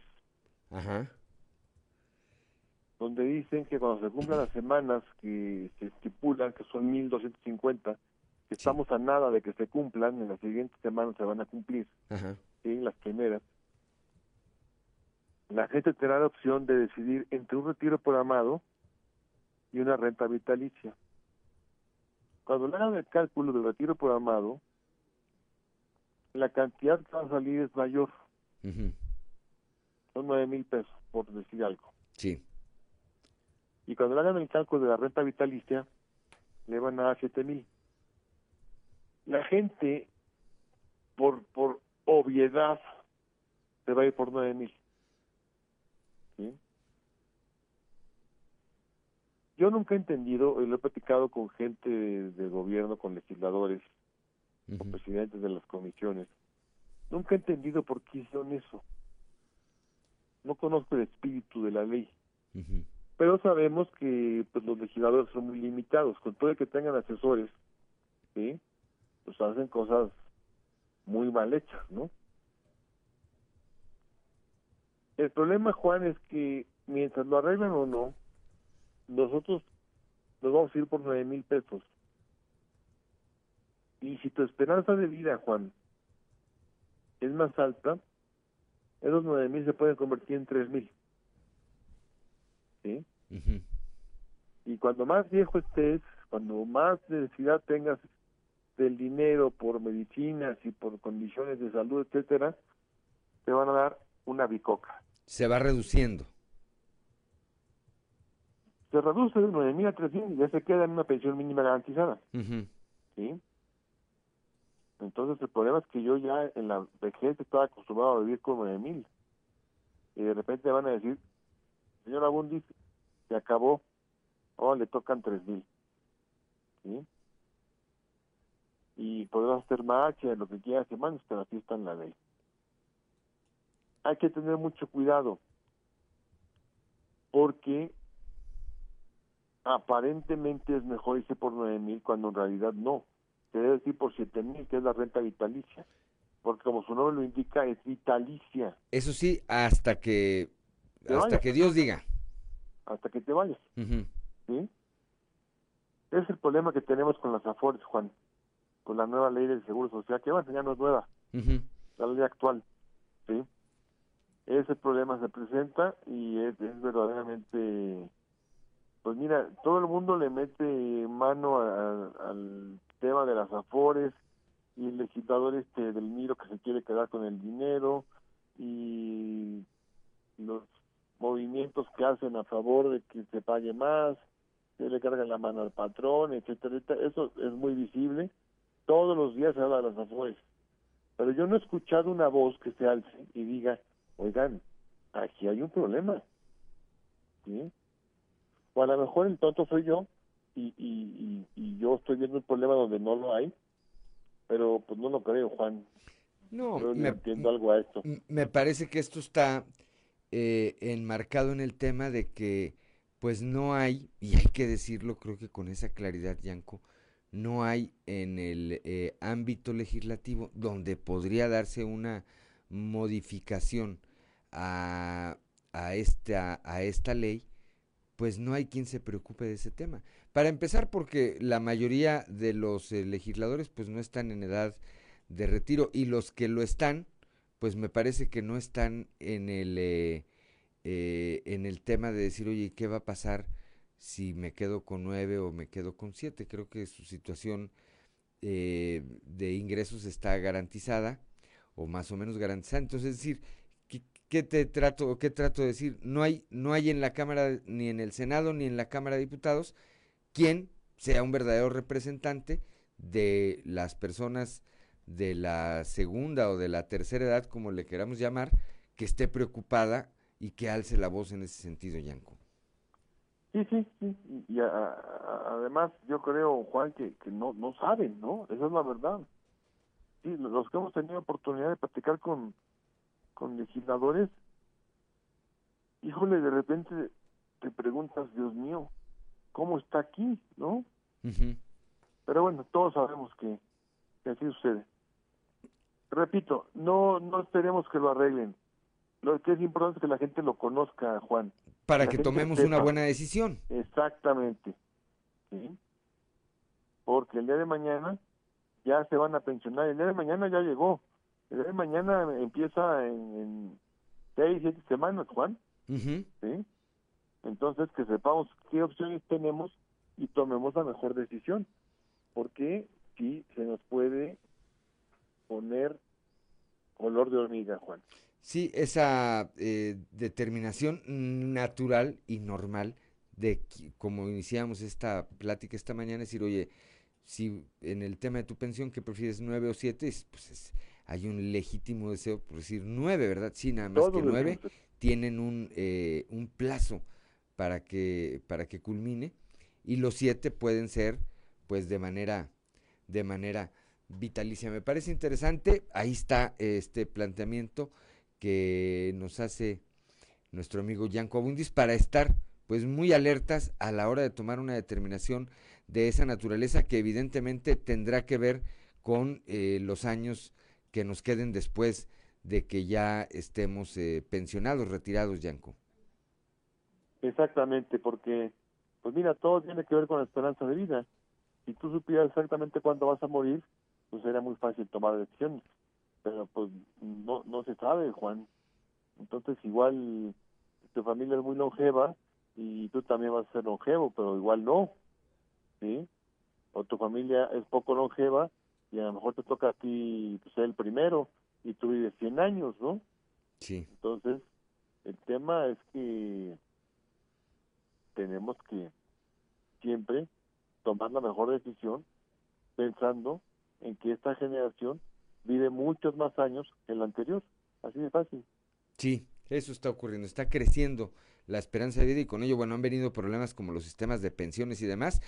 Donde dicen que cuando se cumplan las semanas que se estipulan, que son 1250, que estamos a nada de que se cumplan, en las siguientes semanas se van a cumplir, en las primeras, la gente tendrá la opción de decidir entre un retiro programado y una renta vitalicia. Cuando le hagan el cálculo del retiro programado, la cantidad que va a salir es mayor. Son nueve mil pesos, por decir algo. Sí. Y cuando le hagan el cálculo de la renta vitalicia, le van a dar siete mil. La gente, por, por obviedad, se va a ir por nueve mil. ¿Sí? Yo nunca he entendido, y lo he platicado con gente de, gobierno, con legisladores, con presidentes de las comisiones, nunca he entendido por qué hicieron eso. No conozco el espíritu de la ley. Pero sabemos que pues, los legisladores son muy limitados, con todo el que tengan asesores, ¿sí? pues hacen cosas muy mal hechas, ¿no? El problema, Juan, es que mientras lo arreglan o no, nosotros nos vamos a ir por nueve mil pesos. Y si tu esperanza de vida, Juan, es más alta, esos nueve mil se pueden convertir en tres mil. ¿Sí? Y cuando más viejo estés, cuando más necesidad tengas del dinero por medicinas y por condiciones de salud, etcétera, te van a dar una bicoca. Se va reduciendo se reduce de 9.000 a 3.000 y ya se queda en una pensión mínima garantizada. ¿Sí? Entonces el problema es que yo ya en la vejez estaba acostumbrado a vivir con 9.000 y de repente van a decir señor Abundis, se acabó, ahora le tocan tres mil. ¿sí? Y podrás hacer marcha, lo que quieras, hermanos, pero así está en la ley. Hay que tener mucho cuidado, porque aparentemente es mejor irse por nueve mil cuando en realidad no. Se debe decir por siete mil, que es la renta vitalicia. Porque como su nombre lo indica, es vitalicia. Eso sí, hasta que hasta que Dios diga. Hasta que te vayas. ¿Sí? Es el problema que tenemos con las AFORES, Juan. Con la nueva ley del Seguro Social, que bueno, ya no es nueva. La ley actual. ¿Sí? Ese problema se presenta y es, es verdaderamente pues mira, todo el mundo le mete mano al tema de las afores y el legislador este del Miro que se quiere quedar con el dinero y los movimientos que hacen a favor de que se pague más, que le cargan la mano al patrón, etcétera, etcétera. Eso es muy visible. Todos los días se habla de las afores. Pero yo no he escuchado una voz que se alce y diga, oigan, aquí hay un problema. ¿Sí? O a lo mejor el tonto soy yo y, y, y, yo estoy viendo un problema donde no lo hay, pero pues no lo creo, Juan. No, me, entiendo algo a esto. Me parece que esto está eh, enmarcado en el tema de que pues no hay, y hay que decirlo creo que con esa claridad, Yanko, no hay en el eh, ámbito legislativo donde podría darse una modificación a, a, esta, a esta ley pues no hay quien se preocupe de ese tema. Para empezar, porque la mayoría de los eh, legisladores pues no están en edad de retiro y los que lo están, pues me parece que no están en el, eh, eh, en el tema de decir, oye, ¿qué va a pasar si me quedo con nueve o me quedo con siete? Creo que su situación de ingresos está garantizada o más o menos garantizada. Entonces, es decir, ¿qué te trato qué trato de decir? No hay, no hay en la Cámara, ni en el Senado, ni en la Cámara de Diputados, quien sea un verdadero representante de las personas de la segunda o de la tercera edad, como le queramos llamar, que esté preocupada y que alce la voz en ese sentido, Yanko. Sí, sí, sí. Y además yo creo, Juan, que, que no, no saben, ¿no? Esa es la verdad. Sí, los que hemos tenido oportunidad de platicar con, con legisladores, híjole, de repente te preguntas, Dios mío, ¿cómo está aquí? ¿No? Pero bueno, todos sabemos que, así sucede. Repito, no, no esperemos que lo arreglen. Lo que es importante es que la gente lo conozca, Juan. Para que tomemos una buena decisión. Exactamente. ¿Sí? Porque el día de mañana ya se van a pensionar. El día de mañana ya llegó. El día de mañana empieza en, seis, siete semanas, Juan. ¿Sí? Entonces, que sepamos qué opciones tenemos y tomemos la mejor decisión. Porque sí se nos puede poner color de hormiga, Juan. Sí, esa eh, determinación natural y normal de como iniciamos esta plática esta mañana, decir, oye, si en el tema de tu pensión que prefieres nueve o siete, pues es, hay un legítimo deseo, por decir nueve, ¿verdad? Sí, nada más que nueve tienen un, eh, un plazo para que, para que culmine y los siete pueden ser pues de manera, de manera vitalicia. Me parece interesante, ahí está este planteamiento que nos hace nuestro amigo Yanko Abundis para estar pues muy alertas a la hora de tomar una determinación de esa naturaleza que evidentemente tendrá que ver con eh, los años que nos queden después de que ya estemos eh, pensionados, retirados, Yanko. Exactamente, porque, pues mira, todo tiene que ver con la esperanza de vida. Si tú supieras exactamente cuándo vas a morir, pues sería muy fácil tomar decisiones. Pero pues no, no se sabe, Juan. Entonces igual tu familia es muy longeva y tú también vas a ser longevo, pero igual no. ¿Sí? O tu familia es poco longeva y a lo mejor te toca a ti ser el primero y tú vives 100 años, ¿no? Sí. Entonces, el tema es que tenemos que siempre tomar la mejor decisión pensando en que esta generación vive muchos más años que la anterior. Así de fácil. Sí, eso está ocurriendo. Está creciendo la esperanza de vida y con ello, bueno, han venido problemas como los sistemas de pensiones y demás,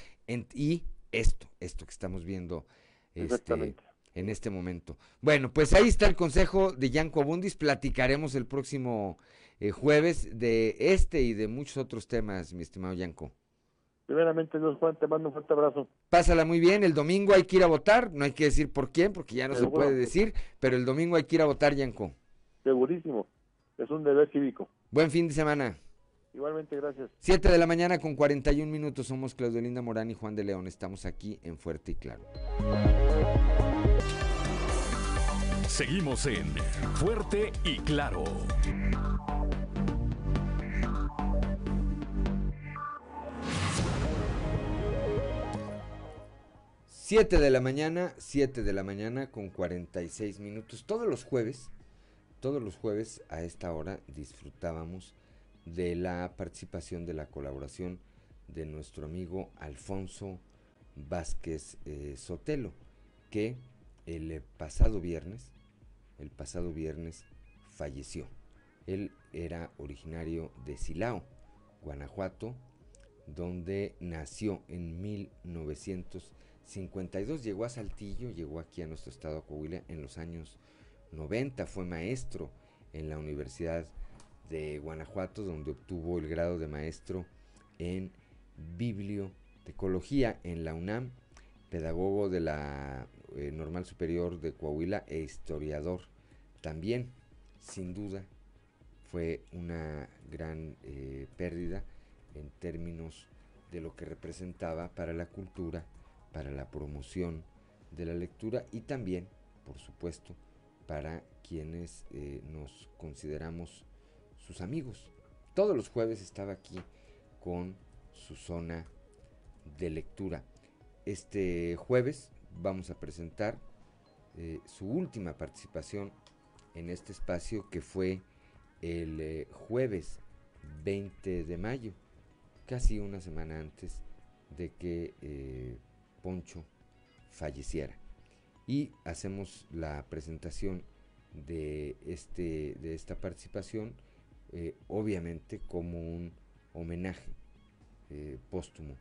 y esto, esto que estamos viendo este, en este momento. Bueno, pues ahí está el consejo de Yanko Abundis, platicaremos el próximo eh, jueves de este y de muchos otros temas, mi estimado Yanko. Primeramente, Dios Juan, te mando un fuerte abrazo. Pásala muy bien, el domingo hay que ir a votar, no hay que decir por quién, porque ya no se puede decir, pero el domingo hay que ir a votar, Yanko. Segurísimo, es un deber cívico. Buen fin de semana. Igualmente, gracias. Siete de la mañana con 41 minutos, somos Claudio Linda Morán y Juan de León, estamos aquí en Fuerte y Claro. Seguimos en Fuerte y Claro. Siete de la mañana, siete de la mañana con 46 minutos. Todos los jueves, todos los jueves a esta hora disfrutábamos de la participación, de la colaboración de nuestro amigo Alfonso Vázquez eh, Sotelo, que el pasado viernes, el pasado viernes falleció. Él era originario de Silao, Guanajuato, donde nació en 1952. Llegó a Saltillo, llegó aquí a nuestro estado Coahuila en los años 90, fue maestro en la Universidad de Guanajuato, donde obtuvo el grado de maestro en bibliotecología en la UNAM, pedagogo de la eh, Normal Superior de Coahuila e historiador. También, sin duda, fue una gran eh, pérdida en términos de lo que representaba para la cultura, para la promoción de la lectura y también, por supuesto, para quienes eh, nos consideramos sus amigos. Todos los jueves estaba aquí con su zona de lectura. Este jueves vamos a presentar eh, su última participación en este espacio que fue el eh, jueves 20 de mayo, casi una semana antes de que eh, Poncho falleciera. Y hacemos la presentación de, este, de esta participación eh, obviamente como un homenaje eh, póstumo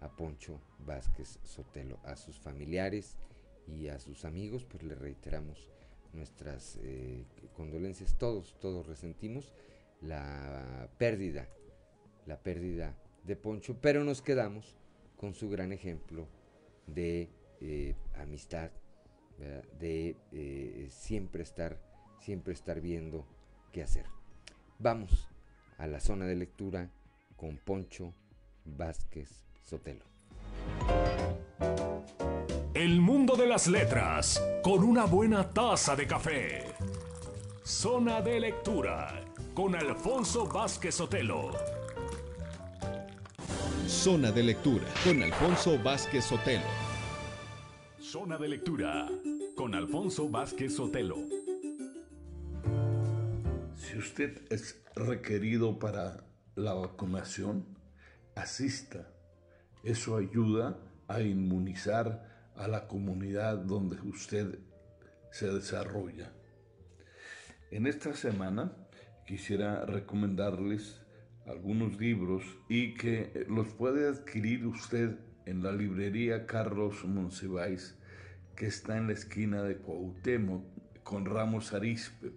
a Poncho Vázquez Sotelo, a sus familiares y a sus amigos, pues le reiteramos nuestras eh, condolencias, todos, todos resentimos la pérdida, la pérdida de Poncho, pero nos quedamos con su gran ejemplo de amistad, de siempre estar, siempre estar viendo qué hacer. Vamos a la zona de lectura con Poncho Vázquez Sotelo. El mundo de las letras con una buena taza de café. Zona de lectura con Alfonso Vázquez Sotelo. Zona de lectura con Alfonso Vázquez Sotelo. Zona de lectura con Alfonso Vázquez Sotelo. Usted es requerido para la vacunación, asista. Eso ayuda a inmunizar a la comunidad donde usted se desarrolla. En esta semana quisiera recomendarles algunos libros y que los puede adquirir usted en la librería Carlos Monsiváis, que está en la esquina de Cuauhtémoc con Ramos Arispe.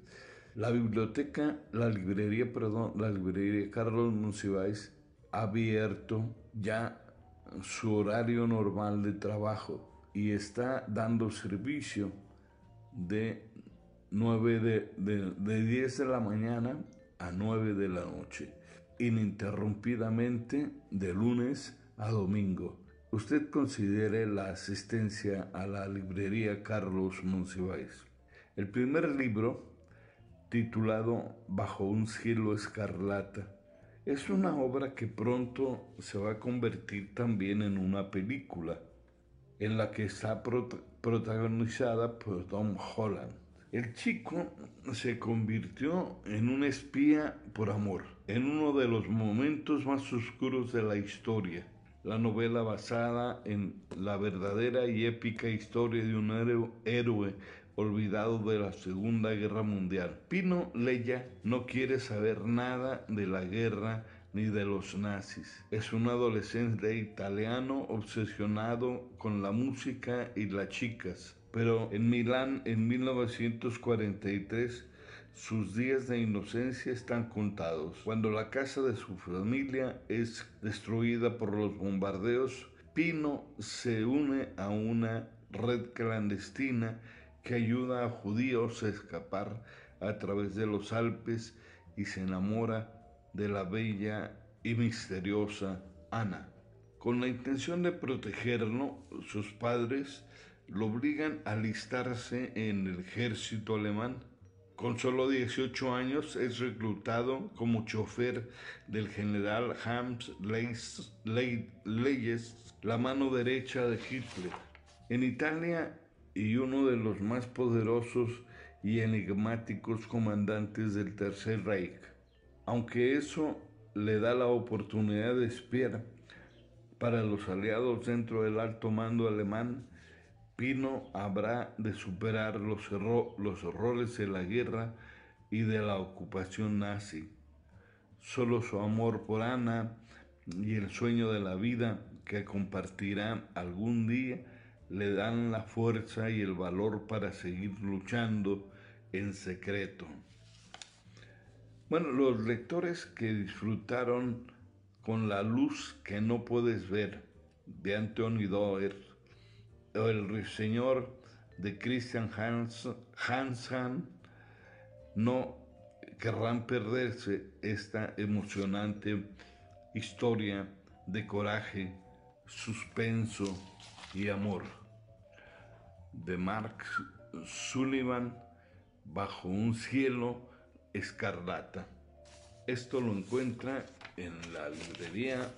La biblioteca, la librería, perdón, la librería Carlos Monsiváis ha abierto ya su horario normal de trabajo y está dando servicio de 9 de, de, de 10 de la mañana a 9 de la noche, ininterrumpidamente de lunes a domingo. Usted considere la asistencia a la librería Carlos Monsiváis. El primer libro titulado Bajo un cielo escarlata. Es una obra que pronto se va a convertir también en una película, en la que está protagonizada por Tom Holland. El chico se convirtió en un espía por amor, en uno de los momentos más oscuros de la historia. La novela basada en la verdadera y épica historia de un héroe olvidado de la Segunda Guerra Mundial. Pino Leya no quiere saber nada de la guerra ni de los nazis. Es un adolescente italiano obsesionado con la música y las chicas. Pero en Milán, en 1943, sus días de inocencia están contados. Cuando la casa de su familia es destruida por los bombardeos, Pino se une a una red clandestina que ayuda a judíos a escapar a través de los Alpes y se enamora de la bella y misteriosa Ana. Con la intención de protegerlo, sus padres lo obligan a alistarse en el ejército alemán con solo 18 años es reclutado como chofer del general Hans Leyes, la mano derecha de Hitler. En Italia y uno de los más poderosos y enigmáticos comandantes del Tercer Reich. Aunque eso le da la oportunidad de espiar para los aliados dentro del alto mando alemán, Pino habrá de superar los, los horrores de la guerra y de la ocupación nazi. Solo su amor por Ana y el sueño de la vida que compartirán algún día le dan la fuerza y el valor para seguir luchando en secreto. Bueno, los lectores que disfrutaron con la luz que no puedes ver de Anthony Doerr el señor de Christian Hans, Hansen no querrán perderse esta emocionante historia de coraje, suspenso y amor de Mark Sullivan bajo un cielo escarlata. Esto lo encuentra en la librería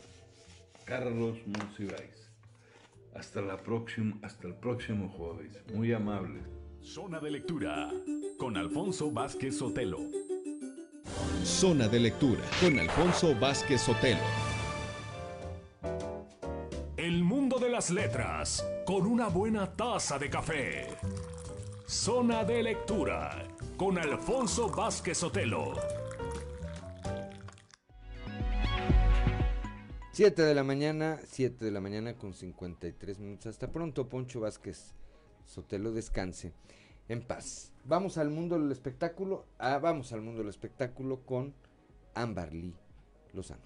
Carlos Monsiváis. Hasta, la próxima, hasta el próximo jueves. Muy amable. Zona de lectura con Alfonso Vázquez Sotelo. Zona de lectura con Alfonso Vázquez Sotelo. De las letras con una buena taza de café. Zona de lectura con Alfonso Vázquez Sotelo. 7 de la mañana, 7 de la mañana con 53 minutos. Hasta pronto, Poncho Vázquez. Sotelo descanse en paz. Vamos al mundo del espectáculo. Ah, vamos al mundo del espectáculo con Amber Lee Lozano.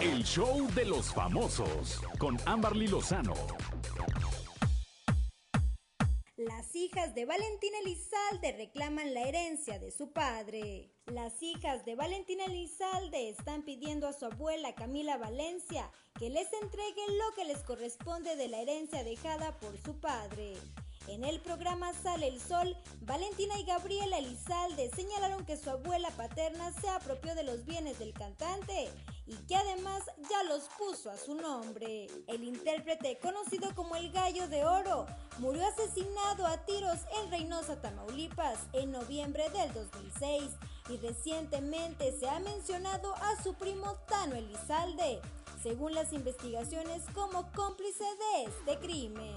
El show de los famosos con Amberly Lozano. Las hijas de Valentina Elizalde reclaman la herencia de su padre. Las hijas de Valentina Elizalde están pidiendo a su abuela Camila Valencia que les entregue lo que les corresponde de la herencia dejada por su padre. En el programa Sale el Sol, Valentina y Gabriela Elizalde señalaron que su abuela paterna se apropió de los bienes del cantante y que además ya los puso a su nombre. El intérprete, conocido como el Gallo de Oro, murió asesinado a tiros en Reynosa, Tamaulipas, en noviembre del 2006 y recientemente se ha mencionado a su primo Tano Elizalde, según las investigaciones como cómplice de este crimen.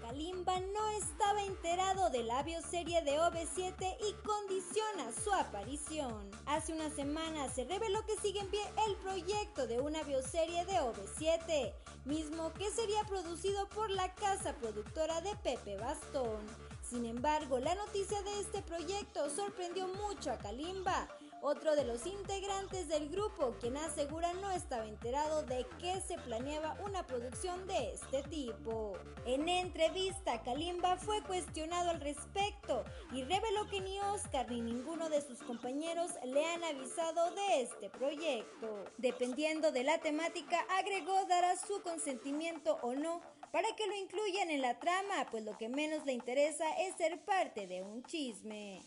Kalimba no estaba enterado de la bioserie de OV7 y condiciona su aparición. Hace una semana se reveló que sigue en pie el proyecto de una bioserie de OV7, mismo que sería producido por la casa productora de Pepe Bastón. Sin embargo, la noticia de este proyecto sorprendió mucho a Kalimba, otro de los integrantes del grupo, quien asegura no estaba enterado de que se planeaba una producción de este tipo. En entrevista, Kalimba fue cuestionado al respecto y reveló que ni Oscar ni ninguno de sus compañeros le han avisado de este proyecto. Dependiendo de la temática, agregó dará su consentimiento o no para que lo incluyan en la trama, pues lo que menos le interesa es ser parte de un chisme.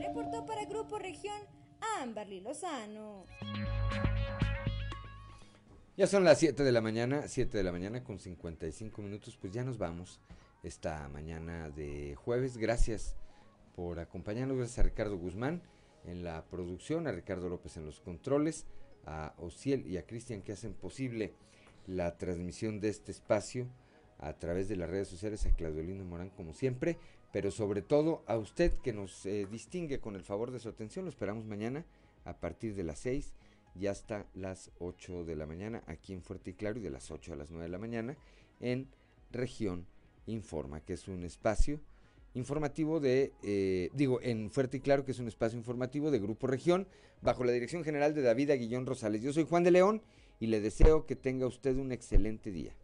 Reportó para Grupo Región Amberly Lozano. Ya son las 7 de la mañana, 7 de la mañana con 55 minutos, pues ya nos vamos esta mañana de jueves. Gracias por acompañarnos, gracias a Ricardo Guzmán en la producción, a Ricardo López en los controles, a Ociel y a Cristian que hacen posible la transmisión de este espacio a través de las redes sociales, a Claudio Lindo Morán como siempre, pero sobre todo a usted que nos eh, distingue con el favor de su atención. Lo esperamos mañana a partir de las 6 y hasta las 8 de la mañana aquí en Fuerte y Claro y de las 8 a las 9 de la mañana en Región Informa, que es un espacio informativo de, eh, digo, en Fuerte y Claro, que es un espacio informativo de Grupo Región, bajo la dirección general de David Aguillón Rosales. Yo soy Juan de León y le deseo que tenga usted un excelente día.